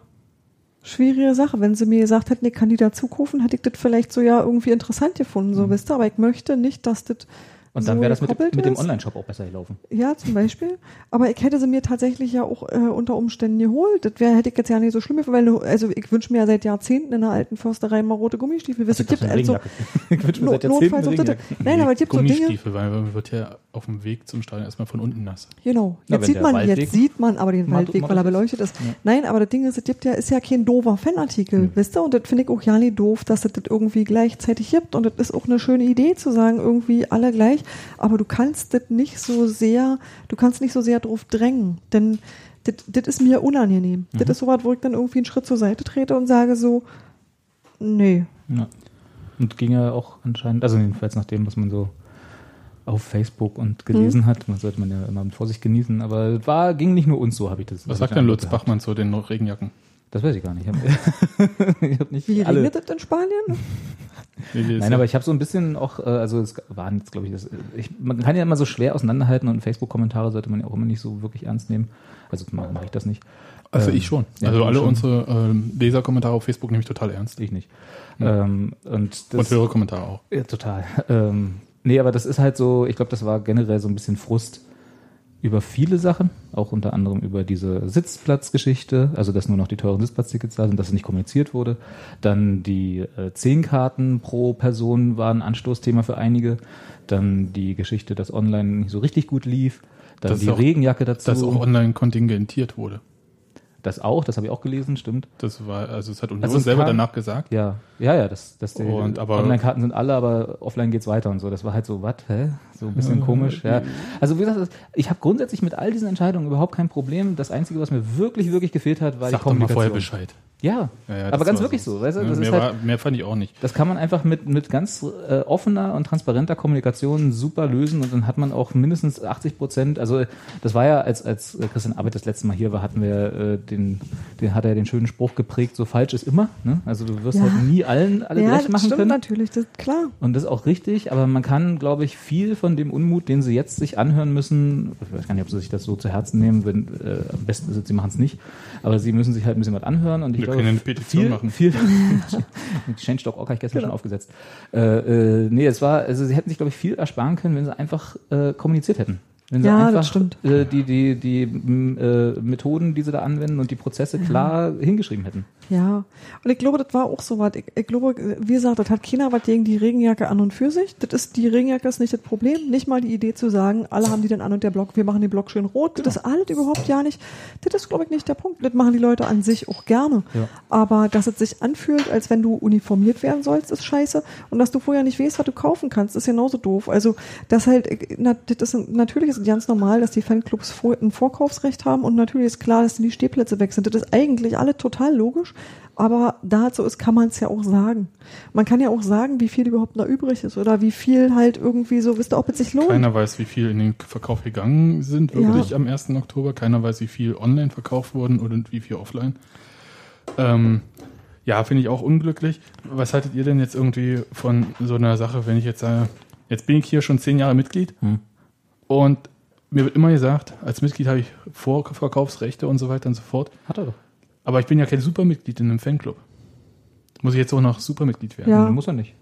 schwierige Sache. Wenn sie mir gesagt hätten, ich kann die dazu kaufen, hätte ich das vielleicht so ja irgendwie interessant gefunden, so wisst ihr. Aber ich möchte nicht, dass das Und dann so wäre das mit, mit dem. Online-Shop auch besser gelaufen. Ja, zum Beispiel. Aber ich hätte sie mir tatsächlich ja auch äh, unter Umständen geholt. Das wäre, hätte ich jetzt ja nicht so schlimm weil, also ich wünsche mir ja seit Jahrzehnten in der alten Försterei mal rote Gummistiefel. Dachte, eine also, ich wünsche mir seit Jahrzehnten Regenjacke. Nein, aber es gibt so Dinge, Gummistiefel, weil man wird ja auf dem Weg zum Stadion erstmal von unten nass. Genau. Na, Jetzt wenn sieht man, Waldweg jetzt sieht man aber den Waldweg, weil er beleuchtet ist. Ja. Nein, aber das Ding ist, es gibt ja, ist ja kein doofer Fanartikel, wisst ihr? Und das finde ich auch ja nicht doof, dass es das irgendwie gleichzeitig gibt. Und das ist auch eine schöne Idee zu sagen, irgendwie alle gleich. Aber du kannst das nicht so sehr, du kannst nicht so sehr drauf drängen. Denn das, ist mir unangenehm. Mhm. Das ist so was, wo ich dann irgendwie einen Schritt zur Seite trete und sage so, nee. Ja. Und ging ja auch anscheinend, also jedenfalls nach dem, was man so auf Facebook und gelesen Hm. hat, man sollte man ja immer mit Vorsicht genießen, aber es war, ging nicht nur uns so, habe ich das. Was hab sagt ich denn den Lutz gehabt. Bachmann zu den Regenjacken? Das weiß ich gar nicht. Ich habe hab nicht Wie alle. regnet das in Spanien? Nein, aber ich habe so ein bisschen auch, äh, also es waren jetzt, glaube ich, das, ich, man kann ja immer so schwer auseinanderhalten und Facebook-Kommentare sollte man ja auch immer nicht so wirklich ernst nehmen. Also mache mach ich das nicht. also Ähm, ich schon. ja, also alle schon. unsere ähm, Leserkommentare auf Facebook nehme ich total ernst. Ich nicht. Ähm, und das, und Hörerkommentare auch. Ja, total. Ähm, nee, aber das ist halt so, ich glaube, das war generell so ein bisschen Frust über viele Sachen, auch unter anderem über diese Sitzplatzgeschichte, also dass nur noch die teuren Sitzplatztickets da sind, dass es nicht kommuniziert wurde. Dann die äh, zehn Karten pro Person waren Anstoßthema für einige. Dann die Geschichte, dass online nicht so richtig gut lief. Dann Das die auch- Regenjacke dazu. Dass auch online kontingentiert wurde. das auch, das habe ich auch gelesen, stimmt. Das war, also es hat Union Also es selber kam- danach gesagt. Ja, ja, ja, das, das die Online-Karten sind alle, aber offline geht's weiter und so. Das war halt so, was, hä? So ein bisschen komisch, ja. Also wie gesagt, ich habe grundsätzlich mit all diesen Entscheidungen überhaupt kein Problem. Das Einzige, was mir wirklich, wirklich gefehlt hat, war Sag die doch mal Kommunikation. vorher Bescheid. Ja, Ja, ja, aber das ganz wirklich so, weißt du? Das mehr, ist halt, war, mehr fand ich auch nicht. das kann man einfach mit, mit ganz äh, offener und transparenter Kommunikation super lösen und dann hat man auch mindestens 80 Prozent, also das war ja, als, als Christian Arbeit das letzte Mal hier war, hatten wir äh, den, den hat er den schönen Spruch geprägt, so falsch ist immer, ne? Also du wirst Ja. halt nie allen alle ja, recht das machen stimmt können. natürlich, das ist klar. Und das ist auch richtig, aber man kann, glaube ich, viel von dem Unmut, den sie jetzt sich anhören müssen, ich weiß gar nicht, ob sie sich das so zu Herzen nehmen, wenn, äh, am besten ist sie machen es nicht, aber sie müssen sich halt ein bisschen was anhören und ich Wir glaube, können eine Petition viel, machen. Viel, Change.org habe ich gestern Genau. schon aufgesetzt. Äh, äh, nee, es war, also sie hätten sich, glaube ich, viel ersparen können, wenn sie einfach äh, kommuniziert hätten. Wenn sie Ja, das einfach stimmt. Äh, die, die, die äh, Methoden, die sie da anwenden und die Prozesse klar hingeschrieben hätten. Ja, und ich glaube, das war auch so was. Ich, ich glaube, wie gesagt, das hat keiner was gegen die Regenjacke an und für sich. Das ist, die Regenjacke ist nicht das Problem. Nicht mal die Idee zu sagen, alle haben die dann an und der Block, wir machen den Block schön rot. Das ist alles überhaupt ja nicht. Das ist, glaube ich, nicht der Punkt. Das machen die Leute an sich auch gerne. Ja. Aber dass es sich anfühlt, als wenn du uniformiert werden sollst, ist scheiße. Und dass du vorher nicht weißt, was du kaufen kannst, ist genauso doof. Also, das halt, na, das ist, natürlich ist ganz normal, dass die Fanclubs vor, ein Vorkaufsrecht haben und natürlich ist klar, dass die Stehplätze weg sind. Das ist eigentlich alle total logisch, aber da es so ist, kann man es ja auch sagen. Man kann ja auch sagen, wie viel überhaupt noch übrig ist oder wie viel halt irgendwie so, wisst ihr, ob es sich lohnt. Keiner weiß, wie viel in den Verkauf gegangen sind, wirklich Ja. am 1. Oktober. Keiner weiß, wie viel online verkauft wurden und wie viel offline. Ähm, ja, finde ich auch unglücklich. Was haltet ihr denn jetzt irgendwie von so einer Sache, wenn ich jetzt sage, jetzt bin ich hier schon zehn Jahre Mitglied Hm. Und mir wird immer gesagt, als Mitglied habe ich Vorverkaufsrechte und so weiter und so fort. Hat er doch. Aber ich bin ja kein Supermitglied in einem Fanclub. Muss ich jetzt auch noch Supermitglied werden? Ja. Muss er nicht.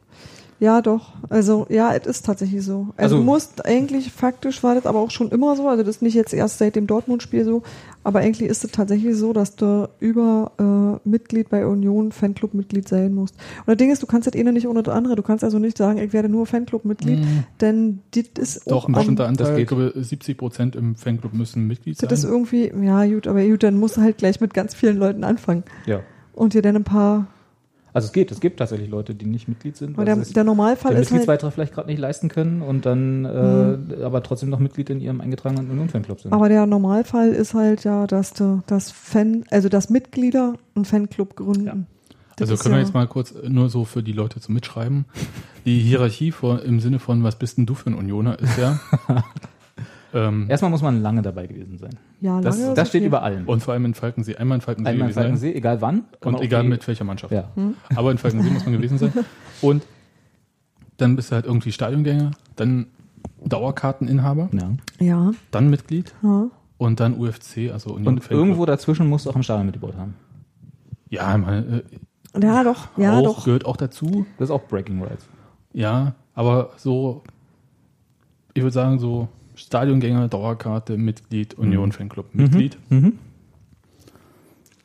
Ja, doch. Also, ja, es ist tatsächlich so. Also, Also- du musst eigentlich, faktisch war das aber auch schon immer so, also das ist nicht jetzt erst seit dem Dortmund-Spiel so, aber eigentlich ist es tatsächlich so, dass du über äh, Mitglied bei Union Fanclub-Mitglied sein musst. Und das Ding ist, du kannst das eine nicht ohne das andere. Du kannst also nicht sagen, ich werde nur Fanclub-Mitglied, denn das ist Doch, ein bestimmter Anteil, ich glaube 70 Prozent im Fanclub müssen Mitglied sein. Das ist irgendwie, ja gut, aber gut, dann musst du halt gleich mit ganz vielen Leuten anfangen. Ja. Und dir dann ein paar, Also es geht, es gibt tatsächlich Leute, die nicht Mitglied sind, weil der, sie es der Normalfall den ist halt, Mitgliedsbeitrag vielleicht gerade nicht leisten können und dann äh, aber trotzdem noch Mitglied in ihrem eingetragenen Union-Fanclub sind. aber der Normalfall ist halt ja, dass du, dass Fan, also dass Mitglieder einen Fanclub gründen. Das Also ist können wir ja- jetzt mal kurz äh, nur so für die Leute zum Mitschreiben. Die Hierarchie vor, im Sinne von, was bist denn du für ein Unioner, ist ja. ähm, Erstmal muss man lange dabei gewesen sein. Ja, Das, lange ist das steht über allem. und vor allem in Falkensee, einmal in Falkensee Einmal in gewesen sein. Falkensee, egal wann. Und man egal mit welcher Mannschaft. Ja. Aber in Falkensee muss man gewesen sein. Und dann bist du halt irgendwie Stadiongänger, dann Dauerkarteninhaber, ja. Ja, dann Mitglied ja. und dann UFC, also Union Und Fanclub. irgendwo dazwischen musst du auch ein Stadion mitgebaut haben. Ja, meine, äh, Ja, doch, ja, auch, doch. gehört auch dazu. Das ist auch Breaking Rights. Ja, aber so, ich würde sagen, so Stadiongänger, Dauerkarte, Mitglied, Union Fanclub, Mitglied, Mhm.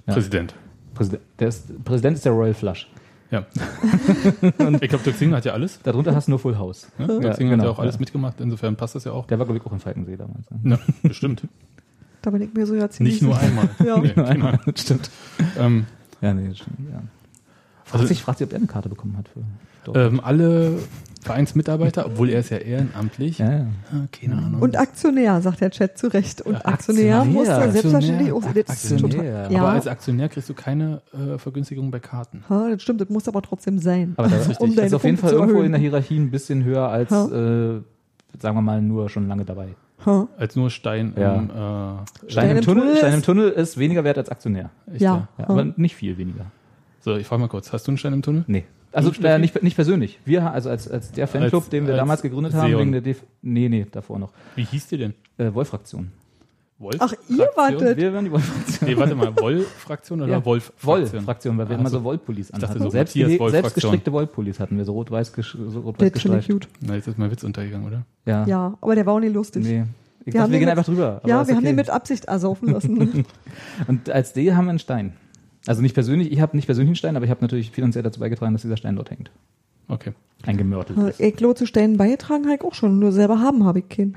Ja. Präsident. Präsident, der ist, Präsident ist der Royal Flush. Ja. ich glaube, Dirk Singer hat ja alles. Darunter hast du nur Full House. Ne? Dirk Ja, Singer hat ja genau, auch alles ja. mitgemacht, insofern passt das ja auch. Der war, glaube ich, auch in Falkensee damals. Ne? Ja, bestimmt. Da bin ich mir so ja ziemlich Nicht nur einmal. Ja. Nee, genau. das stimmt. ähm, Ja, nee, das stimmt. Ja. Fragt, Also- sich, fragt sich, ob er eine Karte bekommen hat. Für ähm, alle Vereinsmitarbeiter, obwohl er ist ja ehrenamtlich. ja, ja. Ah, Keine Ahnung. Und Aktionär, sagt der Chat zu Recht. Und Ja, Aktionär, Aktionär, muss dann selbstverständlich auch. Das ist Aktionär. total- aber Ja, als Aktionär kriegst du keine äh, Vergünstigung bei Karten. ha, das stimmt, das muss aber trotzdem sein. Aber das richtig. um ist deine auf jeden Fall irgendwo erhöhen. in der Hierarchie ein bisschen höher als, äh, sagen wir mal, nur schon lange dabei. Ha. Als nur Stein Ja. im äh, Stein, im im Tunnel, Tunnel Stein im ist- Tunnel ist weniger wert als Aktionär. echt, Ja. Ja, aber nicht viel weniger. So, ich frage mal kurz, hast du einen Stein im Tunnel? Nee. Also äh, nicht, nicht persönlich. Wir, also als, als der Fanclub, Als- den wir als damals gegründet haben, Seon. wegen der DF Nee, nee, davor noch. Wie hieß die denn? Äh, Wolf-Fraktion. Wolf? Ach, ihr wartet. Wir waren die Wolf-Fraktion. Nee, warte mal, Woll-Fraktion oder Ja. Wolf-Fraktion? Woll-Fraktion, weil wir Ach immer so. so Wollpullis anhatten. so, selbst, selbst gestrickte Wollpullis hatten wir, so rot-weiß gesch so rot finde ich gut. Na, jetzt ist mein Witz untergegangen, oder? Ja. Ja, aber der war auch nicht lustig. Nee. Ich Wir dachte, haben wir gehen mit- einfach drüber. aber ja, wir haben okay. den mit Absicht ersaufen lassen. Und als D haben wir einen Stein. Also nicht persönlich, ich habe nicht persönlich einen Stein, aber ich habe natürlich finanziell dazu beigetragen, dass dieser Stein dort hängt. Okay. Eingemörtelt ist. Eklo zu Steinen beigetragen habe ich auch schon, nur selber haben habe ich keinen.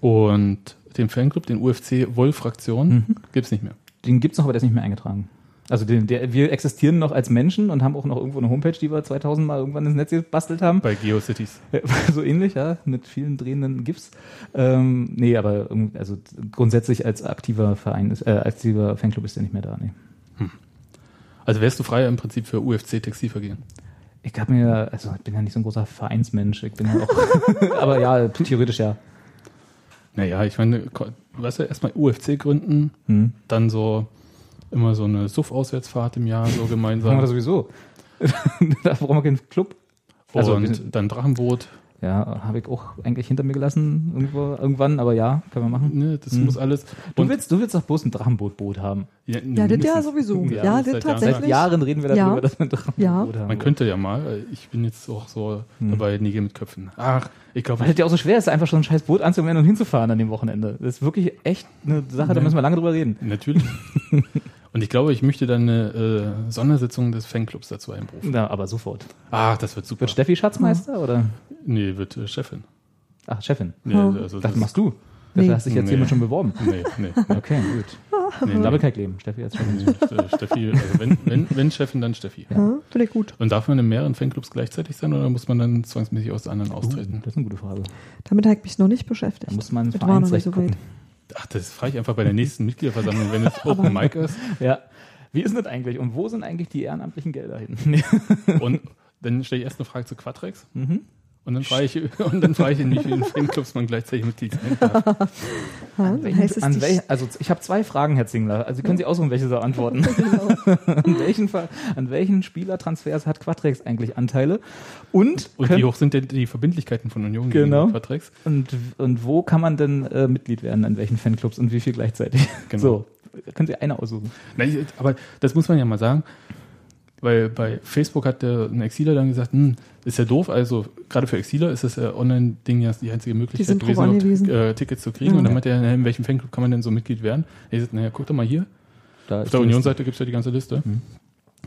Und den Fanclub, den UFC Woll-Fraktion, Mhm. gibt's nicht mehr. Den gibt's noch, aber der ist nicht mehr eingetragen. Also den, der, wir existieren noch als Menschen und haben auch noch irgendwo eine Homepage, die wir 2000 Mal irgendwann ins Netz gebastelt haben. Bei GeoCities. so ähnlich, ja, mit vielen drehenden GIFs. Ähm, nee, aber also grundsätzlich als aktiver Verein, ist, äh, als aktiver Fanclub ist der nicht mehr da. Nee. Also wärst du frei im Prinzip für UFC Textilvergehen. Ich habe mir, also ich bin ja nicht so ein großer Vereinsmensch, ich bin ja auch, aber ja, theoretisch ja. Naja, ich meine, weißt du, erstmal UFC gründen, Hm. dann so immer so eine Suff-Auswärtsfahrt im Jahr so Machen wir gemeinsam. das sowieso. da brauchen wir keinen Club. Also, und dann Drachenboot. Ja, habe ich auch eigentlich hinter mir gelassen irgendwo, irgendwann, aber ja, können wir machen. Ne, das Hm. muss alles. Du willst, du willst doch bloß ein Drachenboot-Boot haben. ja, Ja, das ja sowieso. Ja, Ja, das das seit Jahren. tatsächlich. Seit Jahren reden wir darüber, Ja. dass wir ein Drachenboot haben. Man könnte ja mal, ich bin jetzt auch so Hm. dabei, Nägel mit Köpfen. Ach, ich glaube, Weil es ja auch so schwer ist, einfach schon ein scheiß Boot anzumelden und hinzufahren an dem Wochenende. Das ist wirklich echt eine Sache, da müssen wir lange drüber reden. Natürlich. Und ich glaube, ich möchte dann eine äh, Sondersitzung des Fanclubs dazu einberufen. Ja, aber sofort. Ach, das wird super. Wird Steffi Schatzmeister oder? Nee, wird äh, Chefin. Ach, Chefin. Nee, Ja. also Das das- machst du. Nee. Dafür hast dich jetzt Nee. jemand schon beworben. Nee, nee. nee. Okay, gut. Nee, da will kein Leben. Steffi als Chefin. Nee, Ste- Steffi, also wenn, wenn, wenn Chefin, dann Steffi. Ja, Finde ich gut. Und darf man in mehreren Fanclubs gleichzeitig sein oder muss man dann zwangsmäßig aus anderen austreten? Das ist eine gute Frage. Damit habe ich mich noch nicht beschäftigt. Da muss man ins Das war noch nicht Vereinsrecht so weit. gucken. Ach, das frage ich einfach bei der nächsten Mitgliederversammlung, wenn es Open Mic ist. Ja. Wie ist denn das eigentlich? Und wo sind eigentlich die ehrenamtlichen Gelder hin? Und dann stelle ich erst eine Frage zu Quatrex. Mhm. Und dann frage ich, und dann frage ich, in wie vielen Fanclubs man gleichzeitig Mitglied sein darf. Ha, An welchen, an welchen, also ich habe zwei Fragen, Herr Zingler. Also Sie können Sie aussuchen, welche Sie antworten. Genau. an, welchen, an welchen Spielertransfers hat Quatrex eigentlich Anteile? Und, Und können- wie hoch sind denn die Verbindlichkeiten von Union Genau. gegen Quatrex? und, und wo kann man denn äh, Mitglied werden? An welchen Fanclubs und wie viel gleichzeitig? Genau. So, können Sie eine aussuchen. Nein, ich- aber das muss man ja mal sagen, weil bei Facebook hat der, ein Exiler dann gesagt, hm, ist ja doof, also gerade für Exiler ist das ja Online-Ding ja die einzige Möglichkeit sind drauf gewesen, angewiesen. äh, Tickets zu kriegen. Ja. Und dann meinte er, na, in welchem Fanclub kann man denn so Mitglied werden? Er sagt, naja, guck doch mal hier, Da auf der die Union-Seite gibt es ja die ganze Liste. Mhm.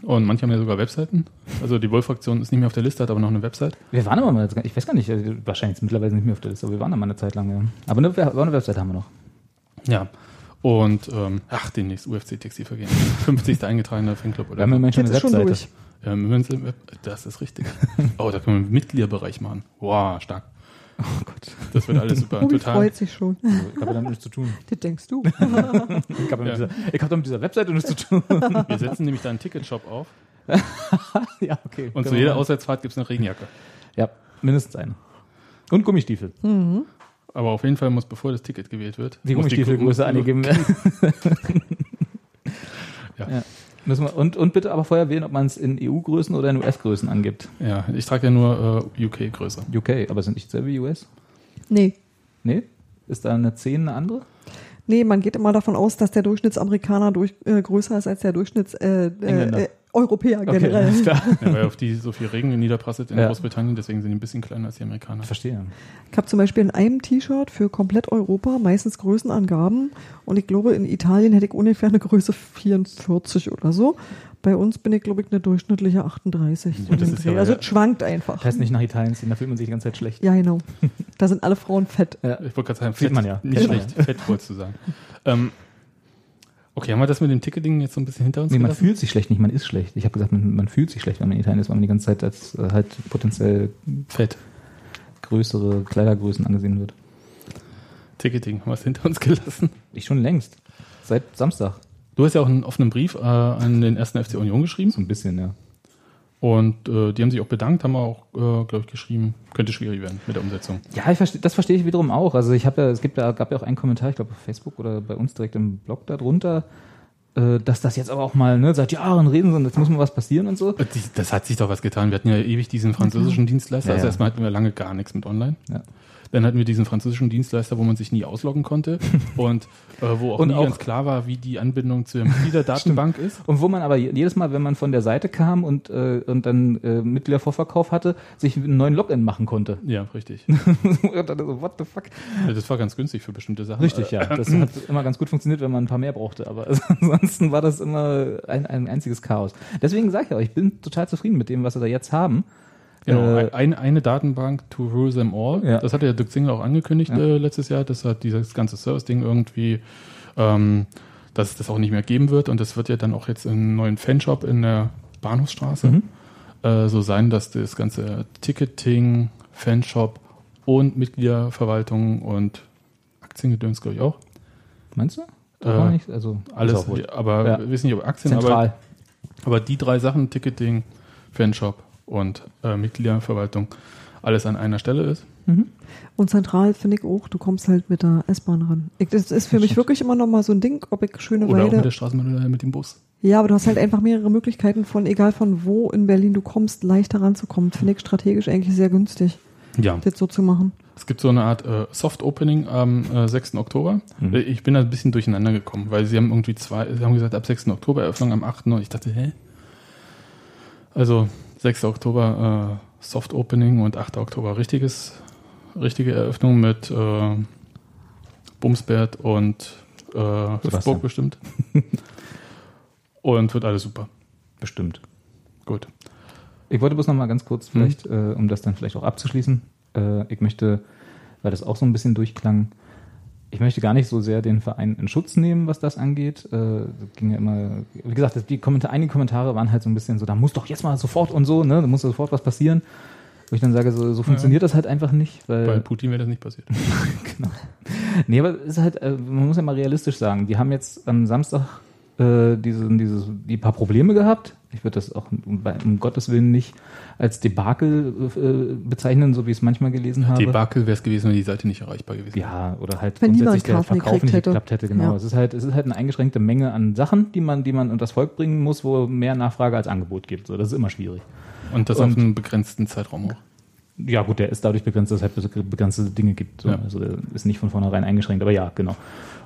Und manche haben ja sogar Webseiten. Also die Wolf-Fraktion ist nicht mehr auf der Liste, hat aber noch eine Website. Wir waren aber mal, ich weiß gar nicht, äh, wahrscheinlich ist mittlerweile nicht mehr auf der Liste, aber wir waren da mal eine Zeit lang. Ja. Aber eine, aber eine Website haben wir noch. Ja. Und, ähm, ach, demnächst UFC Textilvergehen. 50. eingetragener Fanclub Wir oder haben so. immerhin schon eine schon Webseite. Ja, Web- das ist richtig. Oh, da können wir einen Mitgliederbereich machen. Wow, stark. Oh Gott. Das wird alles super. Total. freut sich schon. Also, ich habe damit nichts zu tun. Das denkst du. Ich habe Ja. mit, dieser- ich hab doch mit dieser Webseite nichts zu tun. Wir setzen nämlich da einen Ticketshop auf ja, okay. und zu wir jeder. Auswärtsfahrt gibt es eine Regenjacke. Ja, mindestens eine. Und Gummistiefel. Aber auf jeden Fall muss, bevor das Ticket gewählt wird, Die muss Gummistiefelgröße angegeben werden. Ja. Ja. Müssen wir, und, und bitte aber vorher wählen, ob man es in EU-Größen oder in US-Größen angibt. Ja, ich trage ja nur äh, UK-Größe. UK, aber sind nicht selber wie US? Nee. Nee? Ist da eine 10 eine andere? Nee, man geht immer davon aus, dass der Durchschnittsamerikaner durch, äh, größer ist als der Durchschnitts äh, Engländer. Europäer generell. alles klar. Ja, weil auf die so viel Regen niederprasselt in Ja. Großbritannien, deswegen sind die ein bisschen kleiner als die Amerikaner. Verstehe. Ich habe zum Beispiel in einem T-Shirt für komplett Europa meistens Größenangaben und ich glaube, in Italien hätte ich ungefähr eine Größe 44 oder so. Bei uns bin ich, glaube ich, eine durchschnittliche 38. so Ja, das den ist Dreh. ja- also es schwankt einfach. Das heißt nicht nach Italien ziehen, da fühlt man sich die ganze Zeit schlecht. Ja, genau. Da sind alle Frauen fett. Ja. Ich wollte gerade sagen, fett, man ja. Nicht man schlecht, fett wolltest du sagen. Ähm, okay, haben wir das mit dem Ticketing jetzt so ein bisschen hinter uns Nee, man gelassen? fühlt sich schlecht, nicht man ist schlecht. Ich habe gesagt, man, man fühlt sich schlecht, wenn man in Italien ist, weil man die ganze Zeit als äh, halt potenziell Fett. größere Kleidergrößen angesehen wird. Ticketing, haben wir es hinter uns gelassen? Ich schon längst. Seit Samstag. Du hast ja auch einen offenen Brief äh, an den ersten FC Union geschrieben So ein bisschen, ja. Und äh, die haben sich auch bedankt, haben auch, äh, glaube ich, geschrieben, könnte schwierig werden mit der Umsetzung. Ja, ich versteh, das verstehe ich wiederum auch. Also ich habe ja, es gibt ja, gab ja auch einen Kommentar, ich glaube auf Facebook oder bei uns direkt im Blog darunter, äh, dass das jetzt aber auch mal ne, seit Jahren reden und jetzt muss mal was passieren und so. Äh, Das hat sich doch was getan. Wir hatten ja ewig diesen französischen Dienstleister. Ja, Also ja. erstmal hatten wir lange gar nichts mit online. Ja. Dann hatten wir diesen französischen Dienstleister, wo man sich nie ausloggen konnte und äh, wo auch Und nie auch- ganz klar war, wie die Anbindung zur Mitgliederdatenbank ist. Und wo man aber je- jedes Mal, wenn man von der Seite kam und, äh, und dann äh, Mitgliedervorverkauf hatte, sich einen neuen Login machen konnte. Ja, richtig. so, what the fuck? Ja, Das war ganz günstig für bestimmte Sachen. Richtig, ja. Das hat immer ganz gut funktioniert, wenn man ein paar mehr brauchte. Aber ansonsten war das immer ein, ein einziges Chaos. Deswegen sage ich auch, ich bin total zufrieden mit dem, was wir da jetzt haben. Genau, Äh, ein, eine Datenbank to rule them all. Ja. Das hatte ja Dirk Zingler auch angekündigt Ja. äh, letztes Jahr, dass hat dieses ganze Service-Ding irgendwie, ähm, dass es das auch nicht mehr geben wird. Und das wird ja dann auch jetzt im neuen Fanshop in der Bahnhofsstraße Mhm. äh, so sein, dass das ganze Ticketing, Fanshop und Mitgliederverwaltung und Aktiengedöns, glaube ich, auch. Meinst du? Äh, nicht? Also Alles, aber Ja. wir wissen nicht, ob Aktien, aber, zentral. aber die drei Sachen, Ticketing, Fanshop und äh, Mitgliederverwaltung, alles an einer Stelle ist. Und zentral finde ich auch, du kommst halt mit der S-Bahn ran. Ich, das ist für mich Stimmt. wirklich immer noch mal so ein Ding, ob ich schöne Oder auch mit Weide. der Straßenbahn oder mit dem Bus. Ja, aber du hast halt einfach mehrere Möglichkeiten von, egal von wo in Berlin du kommst, leichter ranzukommen. Finde ich strategisch eigentlich sehr günstig, Ja. das so zu machen. Es gibt so eine Art äh, Soft Opening am äh, 6. Oktober. Mhm. Äh, Ich bin da ein bisschen durcheinander gekommen, weil sie haben irgendwie zwei, sie haben gesagt, ab 6. Oktober Eröffnung am 8. Und ich dachte, hä? Also 6. Oktober äh, Soft Opening und 8. Oktober richtiges, richtige Eröffnung mit äh, Bumsbert und äh, Hüftburg bestimmt. und wird alles super. Bestimmt. Gut. Ich wollte bloß noch mal ganz kurz, Mhm. vielleicht, äh, um das dann vielleicht auch abzuschließen. Äh, ich möchte, weil das auch so ein bisschen durchklang, ich möchte gar nicht so sehr den Verein in Schutz nehmen, was das angeht. Äh, ging ja immer, wie gesagt, die Kommentare, einige Kommentare waren halt so ein bisschen so, da muss doch jetzt mal sofort und so, ne, da muss sofort was passieren. Wo ich dann sage, so, so funktioniert ja. das halt einfach nicht. Weil Bei Putin wäre das nicht passiert. genau. Nee, aber es ist halt, äh, man muss ja mal realistisch sagen, die haben jetzt am Samstag äh, diese, diese, die paar Probleme gehabt. Ich würde das auch um, Gottes Willen nicht als Debakel äh, bezeichnen, so wie ich es manchmal gelesen habe. Debakel wäre es gewesen, wenn die Seite nicht erreichbar gewesen wäre. Ja, oder halt wenn grundsätzlich der Verkauf nicht hätte. geklappt hätte. Genau. Ja. Es ist halt, es ist halt eine eingeschränkte Menge an Sachen, die man, die man unter das Volk bringen muss, wo mehr Nachfrage als Angebot gibt. So, das ist immer schwierig. Und das Und, auf einen begrenzten Zeitraum auch. Ja, gut, der ist dadurch begrenzt, dass es halt begrenzte Dinge gibt. So. Ja. Also der ist nicht von vornherein eingeschränkt, aber ja, genau.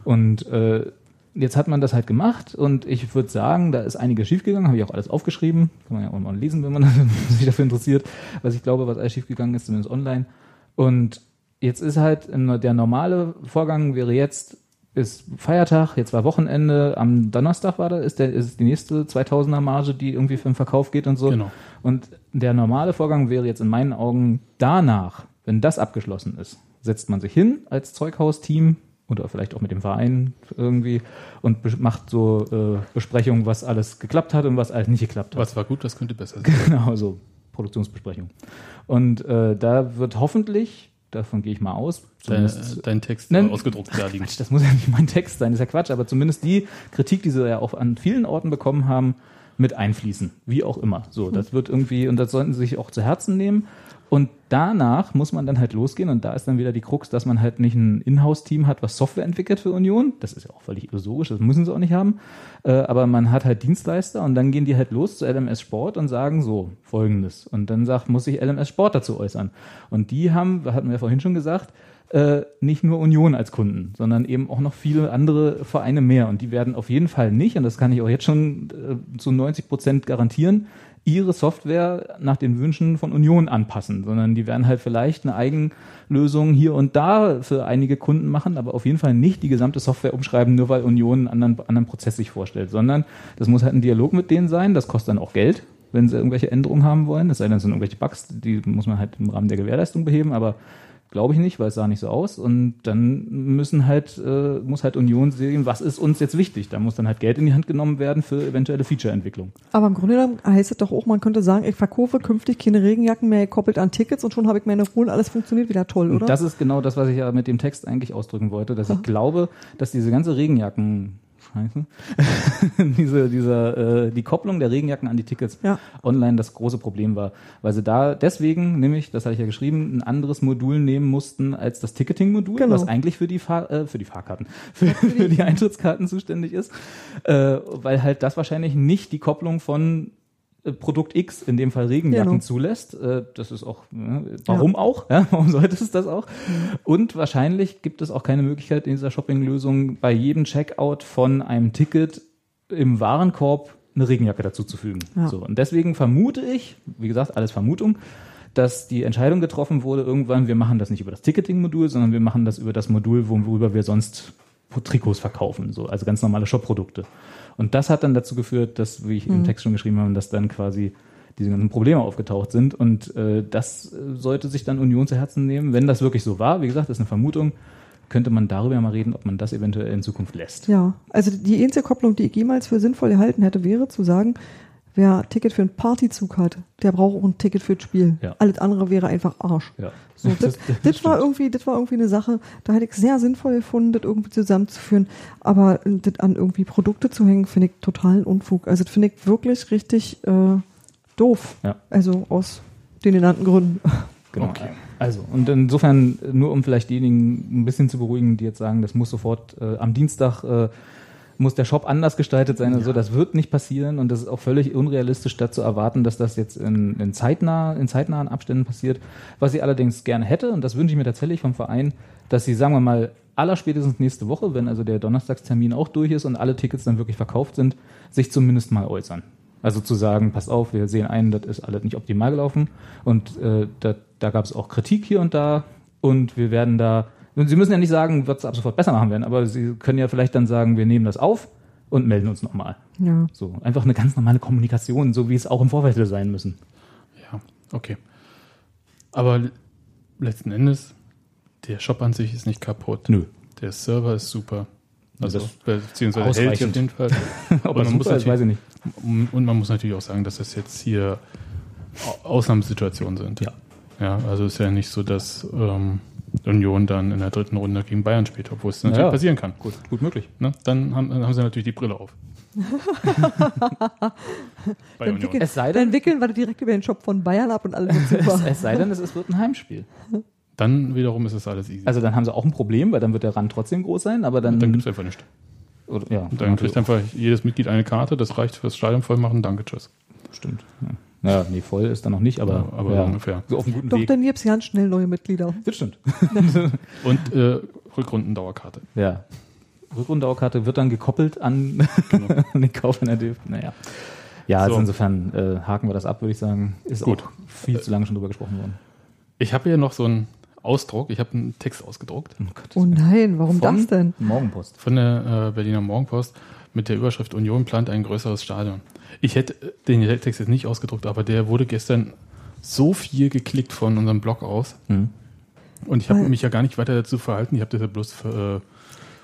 Und äh, jetzt hat man das halt gemacht und ich würde sagen, da ist einiges schiefgegangen, habe ich auch alles aufgeschrieben. Kann man ja auch mal lesen, wenn man sich dafür interessiert, was ich glaube, was alles schiefgegangen ist, zumindest online. Und jetzt ist halt der normale Vorgang wäre jetzt ist Feiertag, jetzt war Wochenende, am Donnerstag war da, ist, der, ist die nächste 2000er Marge, die irgendwie für den Verkauf geht und so. Genau. Und der normale Vorgang wäre jetzt in meinen Augen danach, wenn das abgeschlossen ist, setzt man sich hin als Zeughaus-Team oder vielleicht auch mit dem Verein irgendwie und macht so äh, Besprechungen, was alles geklappt hat und was alles nicht geklappt hat. Was war gut, was könnte besser sein. Genau, so Produktionsbesprechung. Und äh, da wird hoffentlich davon gehe ich mal aus. Dein, dein Text Nein, ausgedruckt da liegen. Das muss ja nicht mein Text sein, das ist ja Quatsch, aber zumindest die Kritik, die sie ja auch an vielen Orten bekommen haben, mit einfließen. Wie auch immer. So, das wird irgendwie, und das sollten sie sich auch zu Herzen nehmen. Und danach muss man dann halt losgehen und da ist dann wieder die Krux, dass man halt nicht ein Inhouse-Team hat, was Software entwickelt für Union. Das ist ja auch völlig illusorisch, das müssen sie auch nicht haben. Äh, aber man hat halt Dienstleister und dann gehen die halt los zu LMS Sport und sagen so folgendes. Und dann sagt, muss sich LMS Sport dazu äußern. Und die haben, hatten wir ja vorhin schon gesagt, äh, nicht nur Union als Kunden, sondern eben auch noch viele andere Vereine mehr. Und die werden auf jeden Fall nicht, und das kann ich auch jetzt schon äh, zu 90 Prozent garantieren, ihre Software nach den Wünschen von Union anpassen, sondern die werden halt vielleicht eine Eigenlösung hier und da für einige Kunden machen, aber auf jeden Fall nicht die gesamte Software umschreiben, nur weil Union einen anderen, anderen Prozess sich vorstellt, sondern das muss halt ein Dialog mit denen sein, das kostet dann auch Geld, wenn sie irgendwelche Änderungen haben wollen, es sei denn, es sind irgendwelche Bugs, die muss man halt im Rahmen der Gewährleistung beheben, aber Glaube ich nicht, weil es sah nicht so aus. Und dann müssen halt, äh, muss halt Union sehen, was ist uns jetzt wichtig. Da muss dann halt Geld in die Hand genommen werden für eventuelle Feature-Entwicklung. Aber im Grunde genommen heißt es doch auch, man könnte sagen, ich verkaufe künftig keine Regenjacken mehr gekoppelt an Tickets und schon habe ich meine Ruhe und alles funktioniert wieder toll, oder? Und das ist genau das, was ich ja mit dem Text eigentlich ausdrücken wollte, dass Aha. ich glaube, dass diese ganze Regenjacken Scheiße. diese, dieser, äh, die Kopplung der Regenjacken an die Tickets ja. online das große Problem war, weil sie da deswegen, nämlich, das hatte ich ja geschrieben, ein anderes Modul nehmen mussten als das Ticketing-Modul, genau. was eigentlich für die Fahr äh, für die Fahrkarten, für, für die Eintrittskarten zuständig ist, äh, weil halt das wahrscheinlich nicht die Kopplung von Produkt X, in dem Fall Regenjacken, genau. zulässt. Äh, das ist auch, warum ja. auch? Ja, warum sollte es das auch? Mhm. Und wahrscheinlich gibt es auch keine Möglichkeit in dieser Shopping-Lösung bei jedem Checkout von einem Ticket im Warenkorb eine Regenjacke dazu zu fügen. Ja. So, und deswegen vermute ich, wie gesagt, alles Vermutung, dass die Entscheidung getroffen wurde, irgendwann, wir machen das nicht über das Ticketing-Modul, sondern wir machen das über das Modul, worüber wir sonst Trikots verkaufen, so, also ganz normale Shop-Produkte. Und das hat dann dazu geführt, dass, wie ich mhm. im Text schon geschrieben habe, dass dann quasi diese ganzen Probleme aufgetaucht sind. Und äh, das sollte sich dann Union zu Herzen nehmen, wenn das wirklich so war. Wie gesagt, das ist eine Vermutung. Könnte man darüber mal reden, ob man das eventuell in Zukunft lässt. Ja, also die einzige Kopplung, die ich jemals für sinnvoll erhalten hätte, wäre zu sagen, Wer ein Ticket für einen Partyzug hat, der braucht auch ein Ticket für das Spiel. Ja. Alles andere wäre einfach Arsch. Ja. So, das, das, das war irgendwie, das war irgendwie eine Sache, da hätte ich sehr sinnvoll gefunden, das irgendwie zusammenzuführen. Aber das an irgendwie Produkte zu hängen, finde ich totalen Unfug. Also das finde ich wirklich richtig äh, doof. Ja. Also aus den genannten Gründen. Genau. Okay. Also, und insofern, nur um vielleicht diejenigen ein bisschen zu beruhigen, die jetzt sagen, das muss sofort äh, am Dienstag äh, muss der Shop anders gestaltet sein ja. und so. Das wird nicht passieren und das ist auch völlig unrealistisch, da zu erwarten, dass das jetzt in, in, zeitnah, in zeitnahen Abständen passiert. Was ich allerdings gerne hätte, und das wünsche ich mir tatsächlich vom Verein, dass sie, sagen wir mal, allerspätestens nächste Woche, wenn also der Donnerstagstermin auch durch ist und alle Tickets dann wirklich verkauft sind, sich zumindest mal äußern. Also zu sagen, pass auf, wir sehen ein, das ist alles nicht optimal gelaufen und äh, da, da gab es auch Kritik hier und da und wir werden da Sie müssen ja nicht sagen, wird es ab sofort besser machen werden, aber Sie können ja vielleicht dann sagen, wir nehmen das auf und melden uns nochmal. Ja. So, einfach eine ganz normale Kommunikation, so wie es auch im Vorfeld sein müssen. Ja, okay. Aber letzten Endes, der Shop an sich ist nicht kaputt. Nö. Der Server ist super. Also, Das beziehungsweise hält sich auf ausreichend. jeden Fall. Ob man das muss super ist, weiß ich nicht. Und man muss natürlich auch sagen, dass das jetzt hier Au- Ausnahmesituationen sind. Ja. Ja, also ist ja nicht so, dass ähm, Union dann in der dritten Runde gegen Bayern spielt, obwohl es natürlich Ja, passieren kann. Gut, gut möglich. Ne? Dann, haben, dann haben sie natürlich die Brille auf. Bei Dann wickeln, Es sei denn- dann wickeln wir direkt über den Shop von Bayern ab und alle sind super. Es, es sei denn, es ist- wird ein Heimspiel. Dann wiederum ist es alles easy. Also dann haben sie auch ein Problem, weil dann wird der Rand trotzdem groß sein, aber dann. dann gibt es einfach nichts. oder, ja, Und dann kriegt einfach jedes Mitglied eine Karte, das reicht fürs Stadion voll machen, danke, tschüss. Stimmt. Ja. Naja, nee, voll ist dann noch nicht, aber, Ja, aber ja, ungefähr. So auf einem guten Doch, Weg. dann gibt's ganz schnell neue Mitglieder. Das stimmt. Und äh, Rückrundendauerkarte. Ja. Rückrundendauerkarte wird dann gekoppelt an, an den Kauf einer DFB. Naja. Ja, also So. insofern äh, haken wir das ab, würde ich sagen. Ist Gut. auch viel zu lange schon drüber gesprochen worden. Ich habe hier noch so einen Ausdruck, ich habe einen Text ausgedruckt Oh, Gott. Oh nein, warum Von das denn? Morgenpost. von der äh, Berliner Morgenpost mit der Überschrift Union plant ein größeres Stadion. Ich hätte den Text jetzt nicht ausgedruckt, aber der wurde gestern so viel geklickt von unserem Blog aus. Hm. Und ich habe mich ja gar nicht weiter dazu verhalten. Ich habe das ja bloß äh,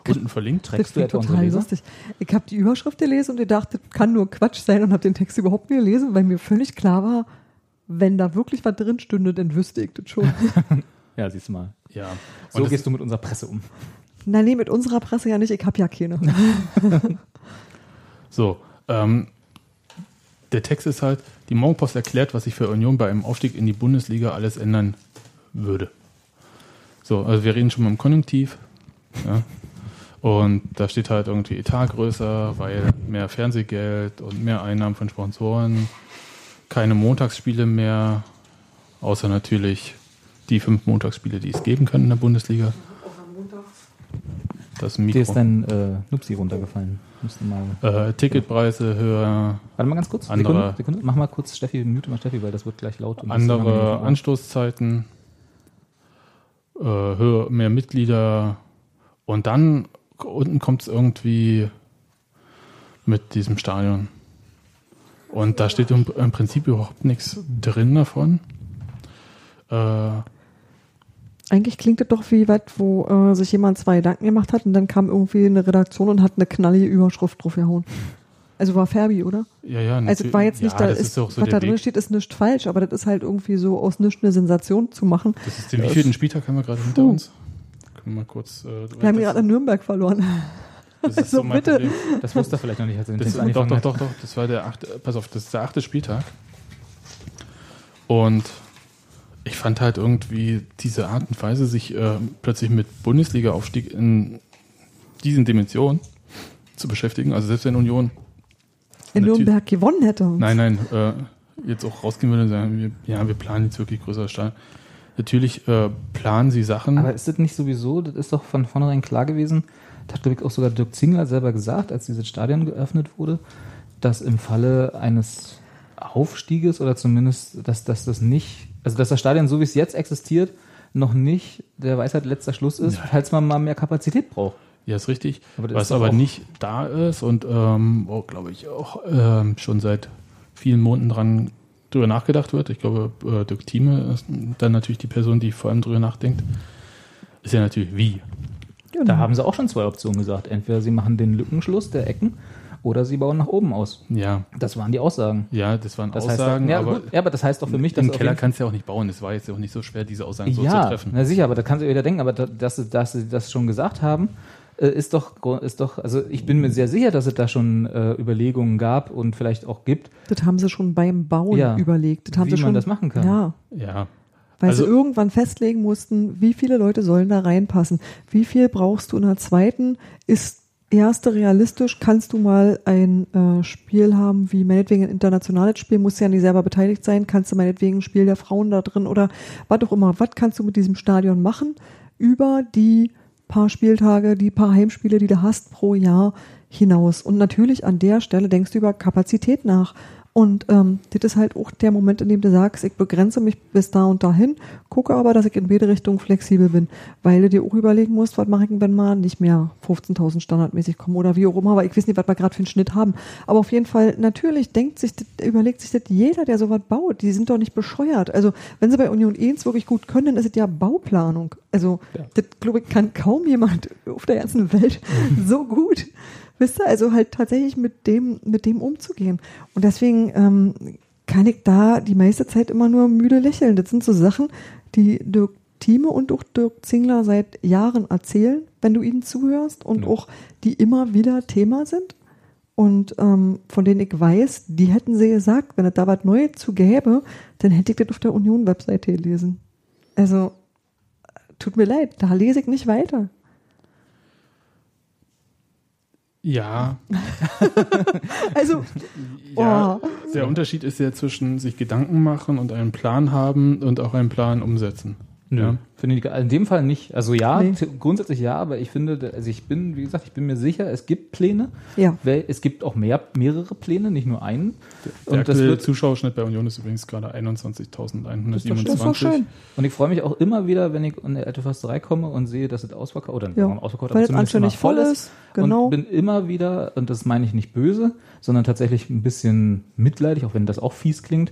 unten verlinkt. Trägst du klingt etwa total lustig. Ich habe die Überschrift gelesen und gedacht, das kann nur Quatsch sein und habe den Text überhaupt nicht gelesen, weil mir völlig klar war, wenn da wirklich was drin stünde, dann wüsste ich das schon. Ja, siehst du mal. Ja. So Und das- gehst du mit unserer Presse um. Nein, nee, mit unserer Presse ja nicht, ich habe ja keine. So, ähm, der Text ist halt, die Morgenpost erklärt, was sich für Union bei einem Aufstieg in die Bundesliga alles ändern würde. So, also wir reden schon mal im Konjunktiv. Ja. Und da steht halt irgendwie Etat größer, weil mehr Fernsehgeld und mehr Einnahmen von Sponsoren, keine Montagsspiele mehr, außer natürlich die fünf Montagsspiele, die es geben kann in der Bundesliga. Das Dir ist Mikro. dein äh, Nupsi runtergefallen. Äh, Ticketpreise höher, Warte mal ganz kurz. Andere- Sekunde, Sekunde. Mach mal kurz Steffi, mute mal Steffi, weil das wird gleich laut. andere Anstoßzeiten, äh, höher, mehr Mitglieder und dann unten kommt es irgendwie mit diesem Stadion. Und da steht im, im Prinzip überhaupt nichts drin davon. Äh, Eigentlich klingt das doch wie was, wo äh, sich jemand zwei Gedanken gemacht hat und dann kam irgendwie eine Redaktion und hat eine knallige Überschrift drauf gehauen. Also war Ferbi, oder? ja, ja, Also es war jetzt nicht, ja, da das ist, ist auch so was da drin Weg. steht, ist nicht falsch, aber das ist halt irgendwie so aus nichts eine Sensation zu machen. Das ist den wievielten Spieltag haben wir gerade hinter uns? Können wir mal kurz. Äh, Wir haben das- gerade in Nürnberg verloren. das ist so so mein bitte. Problem. Das wusste er vielleicht noch nicht, als er Das, Text doch, doch, doch, doch. Das war der achte, pass auf, das ist der achte Spieltag. Und ich fand halt irgendwie diese Art und Weise, sich äh, plötzlich mit Bundesliga-Aufstieg in diesen Dimensionen zu beschäftigen. Also selbst wenn Union, In Nürnberg gewonnen hätte. nein, nein, äh, jetzt auch rausgehen würde und sagen, wir, ja, wir planen jetzt wirklich größere Stadion. Natürlich äh, planen sie Sachen. Aber ist das nicht sowieso, das ist doch von vornherein klar gewesen, das hat, glaube ich, auch sogar Dirk Zingler selber gesagt, als dieses Stadion geöffnet wurde, dass im Falle eines Aufstieges oder zumindest, dass, dass das nicht, also dass das Stadion, so wie es jetzt existiert, noch nicht der Weisheit letzter Schluss ist, falls man mal mehr Kapazität braucht. Ja, ist richtig. Aber Was ist aber nicht da ist und ähm, auch, glaube ich, auch ähm, schon seit vielen Monaten dran drüber nachgedacht wird. Ich glaube, äh, Dirk Thieme ist dann natürlich die Person, die vor allem drüber nachdenkt. Ist ja natürlich wie. Genau. Da haben sie auch schon zwei Optionen gesagt. Entweder sie machen den Lückenschluss der Ecken oder sie bauen nach oben aus. Ja, Das waren die Aussagen. ja, das waren Das Aussagen, heißt, ja, aber gut, ja, aber das heißt doch für mich, dass im Keller kannst du ja auch nicht bauen. Es war jetzt ja auch nicht so schwer, diese Aussagen so zu ja, treffen. na sicher, aber da kannst du ja wieder denken, aber da- dass, sie- dass sie das schon gesagt haben, äh, ist doch, ist doch, also ich bin mir sehr sicher, dass es da schon äh, Überlegungen gab und vielleicht auch gibt. Das haben sie schon beim Bauen Ja, überlegt. Das haben wie sie man schon, das machen kann. Ja, Ja, weil Also- sie irgendwann festlegen mussten, wie viele Leute sollen da reinpassen. Wie viel brauchst du in der zweiten? Ist erste realistisch? Kannst du mal ein äh, Spiel haben, wie meinetwegen ein internationales Spiel, musst ja nicht selber beteiligt sein, kannst du meinetwegen ein Spiel der Frauen da drin oder was auch immer. Was kannst du mit diesem Stadion machen über die paar Spieltage, die paar Heimspiele, die du hast pro Jahr hinaus? Und natürlich an der Stelle denkst du über Kapazität nach. Und ähm, das ist halt auch der Moment, in dem du sagst, ich begrenze mich bis da und dahin, gucke aber, dass ich in beide Richtungen flexibel bin, weil du dir auch überlegen musst, was mache ich, wenn mal nicht mehr 15.000 standardmäßig kommen oder wie auch immer, aber ich weiß nicht, was wir gerade für einen Schnitt haben. Aber auf jeden Fall, natürlich denkt sich, überlegt sich das jeder, der sowas baut. Die sind doch nicht bescheuert. Also wenn sie bei Union 1 wirklich gut können, dann ist es ja Bauplanung. Also Ja. das, glaube ich, kann kaum jemand auf der ganzen Welt so gut. Wisst ihr, also halt tatsächlich mit dem, mit dem umzugehen. Und deswegen ähm, kann ich da die meiste Zeit immer nur müde lächeln. Das sind so Sachen, die Dirk Thieme und auch Dirk Zingler seit Jahren erzählen, wenn du ihnen zuhörst und Ja. auch die immer wieder Thema sind. Und ähm, von denen ich weiß, die hätten sie gesagt, wenn es da was Neues zu gäbe, dann hätte ich das auf der Union-Webseite gelesen. Also, tut mir leid, da lese ich nicht weiter. Ja, Also, ja Oh. der Unterschied ist ja zwischen sich Gedanken machen und einen Plan haben und auch einen Plan umsetzen. Nö, Ja. finde ich in dem Fall nicht. Also ja, Nee. grundsätzlich ja, aber ich finde, also ich bin, wie gesagt, ich bin mir sicher, es gibt Pläne. Ja. Weil Es gibt auch mehr, mehrere Pläne, nicht nur einen. Der Und das wird, Zuschauerschnitt bei Union ist übrigens gerade 21.127. das ist doch schön. und ich freue mich auch immer wieder, wenn ich in die alte Försterei komme und sehe, dass es ausverkauft oder Ja. ausverkauft, Weil aber es zumindest immer anständig voll voll ist. ist, genau. Und bin immer wieder, und das meine ich nicht böse, sondern tatsächlich ein bisschen mitleidig, auch wenn das auch fies klingt.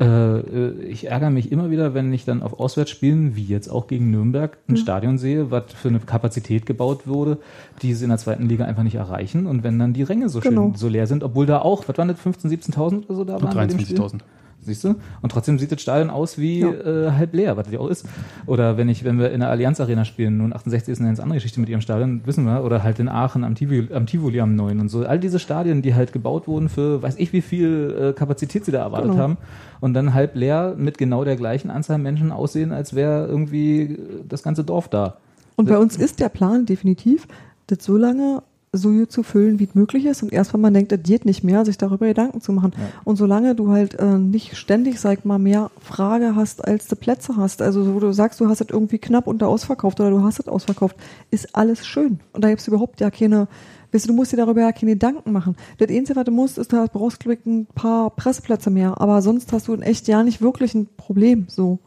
Äh, ich ärgere mich immer wieder, wenn ich dann auf Auswärtsspielen, wie jetzt auch gegen Nürnberg, ein Stadion sehe, was für eine Kapazität gebaut wurde, die sie in der zweiten Liga einfach nicht erreichen. Und wenn dann die Ränge so Genau. schön, so leer sind, obwohl da auch, was waren das, 15.000, 17.000 oder so da waren? bei dem Spiel? 23.000. Siehst du? Und trotzdem sieht das Stadion aus wie Ja. äh, halb leer, was das ja auch ist. Oder wenn ich, wenn wir in der Allianz Arena spielen, nun 68 ist eine ganz andere Geschichte mit ihrem Stadion, wissen wir. Oder halt in Aachen am Tivoli am, Tivoli am Neuen und so. All diese Stadien, die halt gebaut wurden für, weiß ich wie viel äh, Kapazität sie da erwartet Genau. haben. Und dann halb leer mit genau der gleichen Anzahl Menschen aussehen, als wäre irgendwie äh, das ganze Dorf da. Und bei uns ist der Plan definitiv, das so lange so gut zu füllen, wie es möglich ist. Und erst wenn man denkt, das geht nicht mehr, sich darüber Gedanken zu machen. Ja. Und solange du halt äh, nicht ständig, sag ich mal, mehr Frage hast, als du Plätze hast, also wo du sagst, du hast es irgendwie knapp unter ausverkauft oder du hast es ausverkauft, ist alles schön. Und da gibt's überhaupt ja keine, weißt du, du musst dir darüber ja keine Gedanken machen. Das Einzige, was du musst, ist, du brauchst, ich, ein paar Presseplätze mehr. Aber sonst hast du in echt ja nicht wirklich ein Problem, so.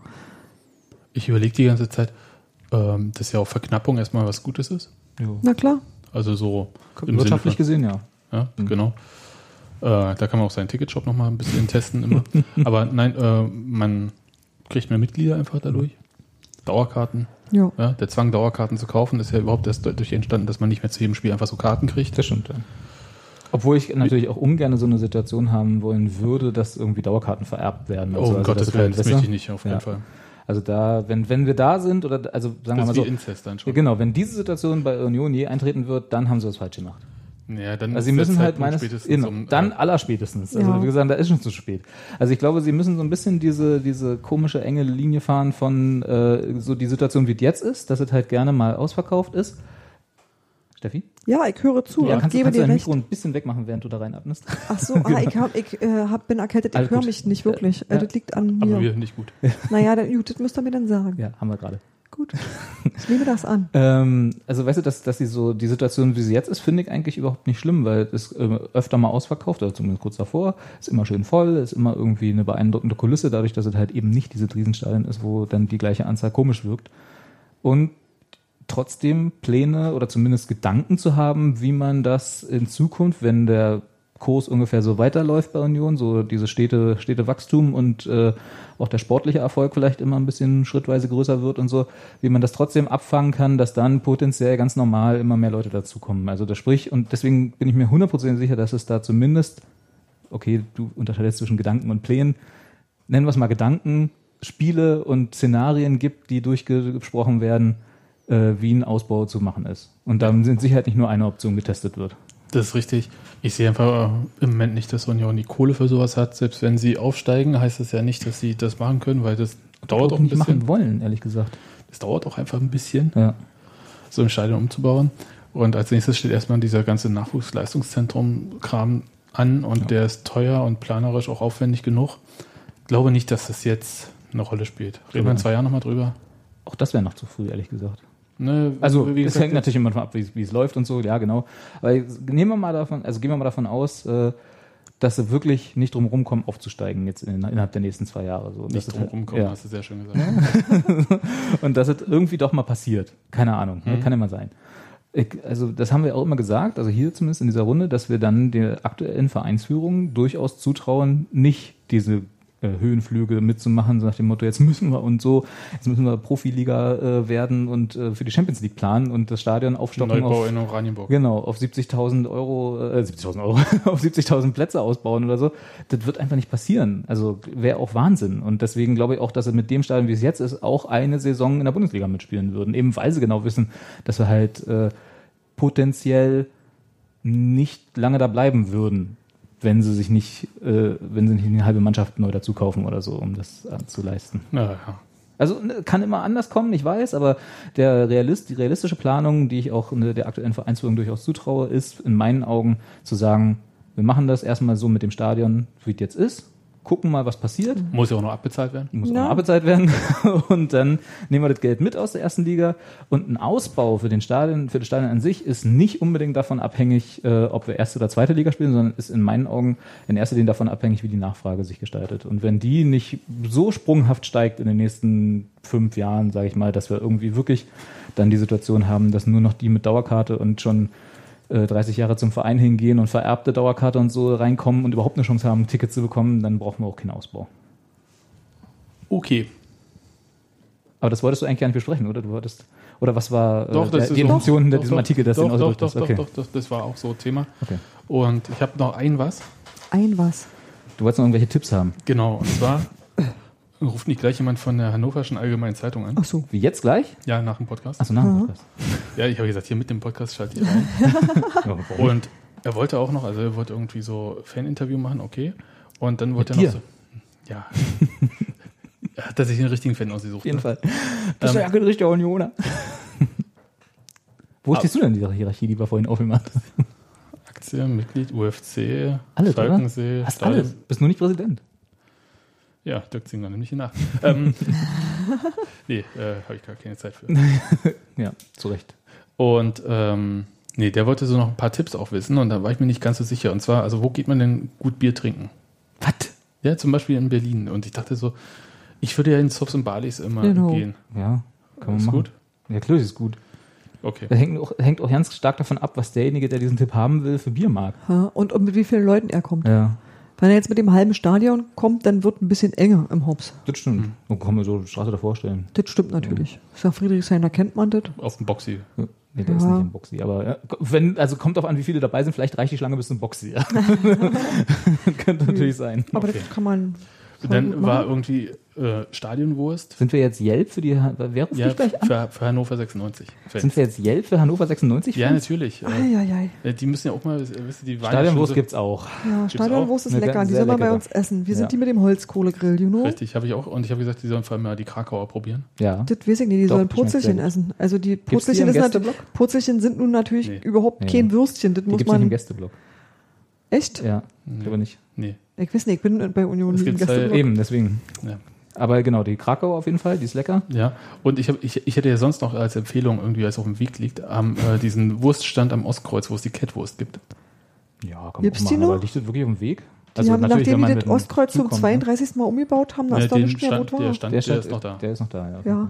Ich überlege die ganze Zeit, ähm, dass ja auch Verknappung erstmal was Gutes ist. Na klar. Also so Wirtschaftlich Sinne gesehen, ja. ja, genau. Äh, da kann man auch seinen Ticketshop nochmal ein bisschen testen immer. Aber nein, äh, man kriegt mehr Mitglieder einfach dadurch. Dauerkarten. Ja. Ja, der Zwang, Dauerkarten zu kaufen, ist ja überhaupt erst dadurch entstanden, dass man nicht mehr zu jedem Spiel einfach so Karten kriegt. Das stimmt, ja. Obwohl ich natürlich auch ungern so eine Situation haben wollen würde, dass irgendwie Dauerkarten vererbt werden. Oh, so. um Also Gottes das Willen, das du? möchte ich nicht, auf jeden Ja. Fall. Also da, wenn, wenn wir da sind, oder also sagen wir Das mal ist so, wie Inzest dann schon. genau, wenn diese Situation bei Union je eintreten wird, dann haben sie was falsch gemacht. Ja, dann Also sie müssen halt Zeitpunkt meines spätestens genau, um, dann allerspätestens. Also Ja. wie gesagt, da ist schon zu spät. Also ich glaube, sie müssen so ein bisschen diese diese komische enge Linie fahren von äh, so die Situation wie es jetzt ist, dass es halt gerne mal ausverkauft ist. Steffi? Ja, ich höre zu Ja, und kannst, du- gebe kannst du dir dein recht. Mikro ein bisschen wegmachen, während du da reinatmest? Ach so, ah, ich, hab, ich äh, hab, bin erkältet, ich Alles höre gut. mich nicht wirklich. Ja. Äh, das liegt an aber mir. wir nicht gut. Naja, dann, gut, das müsst ihr mir dann sagen. Ja, haben wir gerade. Gut, ich nehme das an. Ähm, also weißt du, dass, dass sie so die Situation, wie sie jetzt ist, finde ich eigentlich überhaupt nicht schlimm, weil es äh, öfter mal ausverkauft, oder zumindest kurz davor, ist immer schön voll, ist immer irgendwie eine beeindruckende Kulisse, dadurch, dass es halt eben nicht diese Riesenstadien ist, wo dann die gleiche Anzahl komisch wirkt. Und trotzdem Pläne oder zumindest Gedanken zu haben, wie man das in Zukunft, wenn der Kurs ungefähr so weiterläuft bei Union, so diese stete, stete Wachstum und äh, auch der sportliche Erfolg vielleicht immer ein bisschen schrittweise größer wird und so, wie man das trotzdem abfangen kann, dass dann potenziell ganz normal immer mehr Leute dazukommen. Also das sprich, und deswegen bin ich mir hundertprozentig sicher, dass es da zumindest, okay, du unterscheidest zwischen Gedanken und Plänen, nennen wir es mal Gedanken, Spiele und Szenarien gibt, die durchgesprochen werden, äh, wie ein Ausbau zu machen ist. Und da sind Sicherheit nicht nur eine Option getestet wird. Das ist richtig. Ich sehe einfach äh, im Moment nicht, dass Union die Kohle für sowas hat. Selbst wenn sie aufsteigen, heißt das ja nicht, dass sie das machen können, weil das dauert auch ein nicht bisschen. machen wollen, ehrlich gesagt. Das dauert auch einfach ein bisschen, Ja. so ein Stadion umzubauen. Und als nächstes steht erstmal dieser ganze Nachwuchsleistungszentrum-Kram an und Ja. der ist teuer und planerisch auch aufwendig genug. Ich glaube nicht, dass das jetzt eine Rolle spielt. Reden wir in zwei Jahren nochmal drüber. Auch das wäre noch zu früh, ehrlich gesagt. Ne, Also, wie es hängt natürlich immer davon ab, wie, es- läuft und so, ja, genau. Aber nehmen wir mal davon, also gehen wir mal davon aus, äh, dass sie wirklich nicht drum rumkommen, aufzusteigen jetzt in, innerhalb der nächsten zwei Jahre. So. Nicht drum halt- rumkommen, ja. hast du sehr schön gesagt. Und dass es irgendwie doch mal passiert. Keine Ahnung, ne? kann immer sein. Ich, also das haben wir auch immer gesagt, also hier zumindest in dieser Runde, dass wir dann der aktuellen Vereinsführung durchaus zutrauen, nicht diese Höhenflüge mitzumachen, so nach dem Motto, jetzt müssen wir und so, jetzt müssen wir Profiliga äh, werden und äh, für die Champions League planen und das Stadion aufstocken Neubau auf, in Oranienburg. Genau, auf 70.000 Euro, äh, 70.000 Euro, auf 70.000 Plätze ausbauen oder so. Das wird einfach nicht passieren. Also wäre auch Wahnsinn. Und deswegen glaube ich auch, dass sie mit dem Stadion, wie es jetzt ist, auch eine Saison in der Bundesliga mitspielen würden. Eben weil sie genau wissen, dass wir halt äh, potenziell nicht lange da bleiben würden, wenn sie sich nicht, äh, wenn sie nicht eine halbe Mannschaft neu dazu kaufen oder so, um das äh, zu leisten. Ja, ja. Also ne, kann immer anders kommen, ich weiß, aber der Realist, die realistische Planung, die ich auch ne, der aktuellen Vereinsführung durchaus zutraue, ist in meinen Augen zu sagen, wir machen das erstmal so mit dem Stadion, wie es jetzt ist, gucken mal, was passiert, Muss ja auch noch abbezahlt werden. muss auch Ja. noch abbezahlt werden und dann nehmen wir das Geld mit aus der ersten Liga und ein Ausbau für den Stadion, für das Stadion an sich ist nicht unbedingt davon abhängig, äh, ob wir erste oder zweite Liga spielen, sondern ist in meinen Augen in erster Linie davon abhängig, wie die Nachfrage sich gestaltet. Und wenn die nicht so sprunghaft steigt in den nächsten fünf Jahren, sage ich mal, dass wir irgendwie wirklich dann die Situation haben, dass nur noch die mit Dauerkarte und schon äh, 30 Jahre zum Verein hingehen und vererbte Dauerkarte und so reinkommen und überhaupt eine Chance haben, ein Ticket zu bekommen, dann brauchen wir auch keinen Ausbau. Okay. Aber das wolltest du eigentlich gar nicht besprechen, oder? Du wolltest, oder was war äh, Doch, der, die Intention hinter diesem doch, Artikel, das doch, den doch, ausgedrückt doch, hast? doch, Okay. doch, doch, das war auch so Thema. okay. Und ich habe noch ein was. Ein was. Du wolltest noch irgendwelche Tipps haben. Genau, und zwar ruft nicht gleich jemand von der Hannoverschen Allgemeinen Zeitung an. Ach so. Wie jetzt gleich? Ja, nach dem Podcast. Achso, nach dem Podcast. Ja, ich habe gesagt, hier mit dem Podcast schalte ich warum? Und er wollte auch noch, also er wollte irgendwie so Fan-Interview machen, okay. Und dann wollte Mit er noch so. Ja. er hat tatsächlich den richtigen Fan ausgesucht. Auf jeden ne? Fall. Das ist ja kein richtiger Unioner. Wo stehst du denn in dieser Hierarchie, die wir vorhin aufgemacht haben? Aktie, Mitglied, UFC, Alles, oder? Falkensee, Hast Stadion. alles. Bist nur nicht Präsident. Ja, Dirk Zingler, nimm mich hier nach. ähm, nee, äh, habe ich gar keine Zeit für. Ja, zu Recht. Und ähm, nee, der wollte so noch ein paar Tipps auch wissen und da war ich mir nicht ganz so sicher. Und zwar, also wo geht man denn gut Bier trinken? Was? Ja, zum Beispiel in Berlin. Und ich dachte so, ich würde ja in Subs und Balis immer Genau. gehen. Ja, kann man Ist machen. gut? Ja, klar, ist gut. Okay. Das hängt auch, hängt auch ganz stark davon ab, was derjenige, der diesen Tipp haben will, für Bier mag. Und, und mit wie vielen Leuten er kommt. Ja, Wenn er jetzt mit dem halben Stadion kommt, dann wird ein bisschen enger im Hops. das stimmt. So kann man so die Straße davor stellen. Das stimmt natürlich. Ist ja Friedrichshain, da kennt man das. Auf dem Boxy. Ja, Nee, der ist Ja. nicht im Boxy, aber ja, wenn, also kommt auf an, wie viele dabei sind, vielleicht reicht die Schlange bis zum Boxy. Ja. Könnte natürlich sein. Aber Okay. das kann man. Dann war irgendwie äh, Stadionwurst. Sind wir jetzt Yelp für die, ruft Ja, für, für Hannover 96. Sind wir jetzt Yelp für Hannover 96? ja, Fans? natürlich. Äh, Eieiei. äh, die müssen ja auch mal, wisst ihr, die Stadionwurst ja schon gibt's auch. Ja, Stadionwurst ist lecker. Die soll man bei uns essen. Wir Ja. sind die mit dem Holzkohlegrill, you so, know? richtig, habe ich auch. Und ich habe gesagt, die sollen vor allem mal die Krakauer probieren. Ja. Das weiß ich nicht, die Doch, sollen Purzelchen essen. Also die die Purzelchen, nat- Gästeblock? Purzelchen sind nun natürlich Nee. überhaupt Ja. kein Würstchen. Das Die muss gibt's nicht im man. Gästeblock. Echt? Ja, ich glaube nicht. Nee. Ich weiß nicht, ich bin bei Union Es gibt's halt Gästeblock. Eben, deswegen. Ja. Aber genau, die Krakau auf jeden Fall, die ist lecker. Ja, und ich, hab, ich, ich hätte ja sonst noch als Empfehlung, irgendwie, als es auf dem Weg liegt, am, äh, diesen Wurststand am Ostkreuz, wo es die Kettwurst gibt. Ja, kann Gibt's man auch die aber noch? liegt das wirklich auf dem Weg? Die haben, nachdem die das Ostkreuz zum kommt, ne? 32. Mal umgebaut haben, da Ja, den nicht mehr Stand, rot der war. Stand, Der, der, Stand, ist noch da. Der ist noch da, ja. Ja.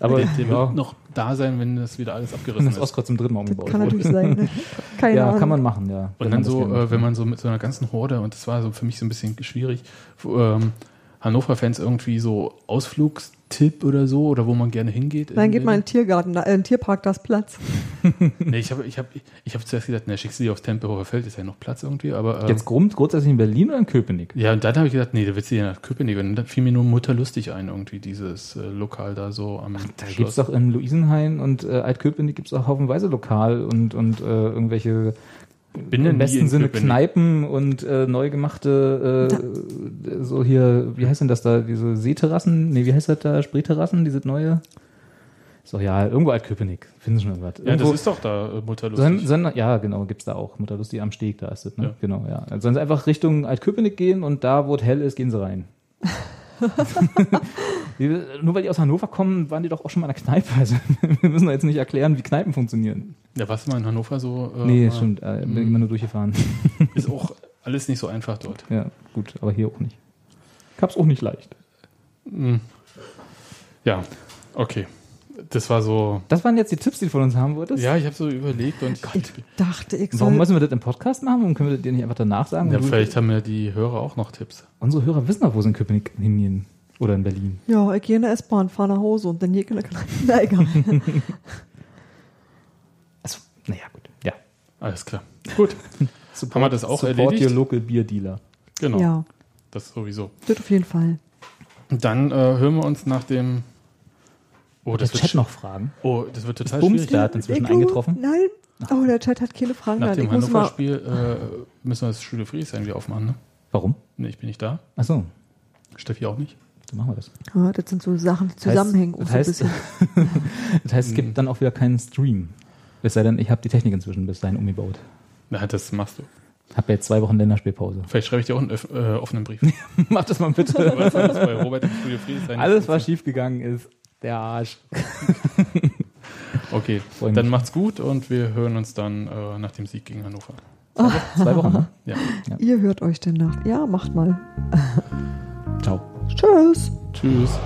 Aber der der ja, wird noch da sein, wenn das wieder alles abgerissen das ist. Ostkreuz zum dritten Mal Das umgebaut kann wurde. natürlich sein. Ne? Keine Ja, Ahnung. kann man machen, ja. Und dann so, äh, wenn man so mit so einer ganzen Horde, und das war so für mich so ein bisschen schwierig, ähm, Hannover-Fans irgendwie so Ausflugstipp oder so, oder wo man gerne hingeht. Dann in geht man in den- Tiergarten, da- äh, in den Tierpark, da ist Platz. Nee, ich habe ich hab, ich hab zuerst gedacht, na, schickst du die aufs Tempelhofer Feld, ist ja noch Platz irgendwie, aber. ähm, Jetzt grund, grundsätzlich in Berlin oder in Köpenick? ja, und dann habe ich gedacht, nee, da willst du ja nach Köpenick. Und dann fiel mir nur Mutterlustig ein, irgendwie, dieses äh, Lokal da so am Da gibt's doch in Luisenhain und äh, Altköpenick gibt's auch haufenweise Lokal und, und äh, irgendwelche Bin ja im besten in Sinne Köpenick. Kneipen und äh, neu gemachte, äh, so hier, wie heißt denn das da, diese Seeterrassen? Nee, wie heißt das da, Spreeterrassen, diese neue? Ist doch ja, irgendwo Altköpenick, finden Sie schon was. Ja, Irgendwo, das ist doch da äh, Sollen, Mutterlustig. sollen, ja, genau, gibt's da auch. Mutterlustig am Steg, da ist es, ne? Ja. Genau, ja. Also sollen sie einfach Richtung Altköpenick gehen und da, wo es hell ist, gehen sie rein. Nur weil die aus Hannover kommen, waren die doch auch schon mal in der Kneipe. Also, wir müssen doch jetzt nicht erklären, wie Kneipen funktionieren. Ja, warst du mal in Hannover so? Äh, nee, stimmt, äh, bin Mhm. immer nur durchgefahren. Ist auch Alles nicht so einfach dort. Ja, gut, aber hier auch nicht. Ich hab's auch nicht leicht. Ja, okay. Das war so. Das waren jetzt die Tipps, die du von uns haben wolltest? Ja, ich habe so überlegt und Ich dachte, ich Warum müssen wir das im Podcast machen? Warum können wir das dir nicht einfach danach sagen? ja, vielleicht haben ja die Hörer auch noch Tipps. Unsere Hörer wissen doch, wo sie in Köpenick hingehen. Oder in Berlin. Ja, ich gehe in der S-Bahn, fahre nach Hause und dann hier in der Na egal. Achso, naja, gut. Ja. Alles klar. Gut. Haben wir das auch Support erledigt? your local beer dealer. Genau. Ja, Das sowieso. das auf jeden Fall. Und dann äh, hören wir uns nach dem. Oh, Das das wird, Chat noch fragen. oh, das wird total Bums schwierig. der hat inzwischen Ich glaube, eingetroffen. Nein. Oh, der Chat hat keine Fragen. Nach dem Ich. Hannover-Spiel äh, müssen wir das Studio Friedrichshain wieder aufmachen, ne? Warum? Ne, ich bin nicht da. Achso, Steffi auch nicht. dann machen wir das. Ja, das sind so Sachen, die zusammenhängen. Das so ein heißt, bisschen. das heißt es gibt dann auch wieder keinen Stream. Es sei denn, ich habe die Technik inzwischen bis dahin umgebaut. Na, das machst du. Hab jetzt zwei Wochen Länderspielpause. Vielleicht schreibe ich dir auch einen öff äh, offenen Brief. Mach das mal bitte. Alles, was schiefgegangen ist, der Arsch. okay, und dann macht's gut und wir hören uns dann äh, nach dem Sieg gegen Hannover. Zwei, zwei Wochen. Ja. ja. Ihr hört euch denn nach. Ja, macht mal. Ciao. Tschüss. Tschüss.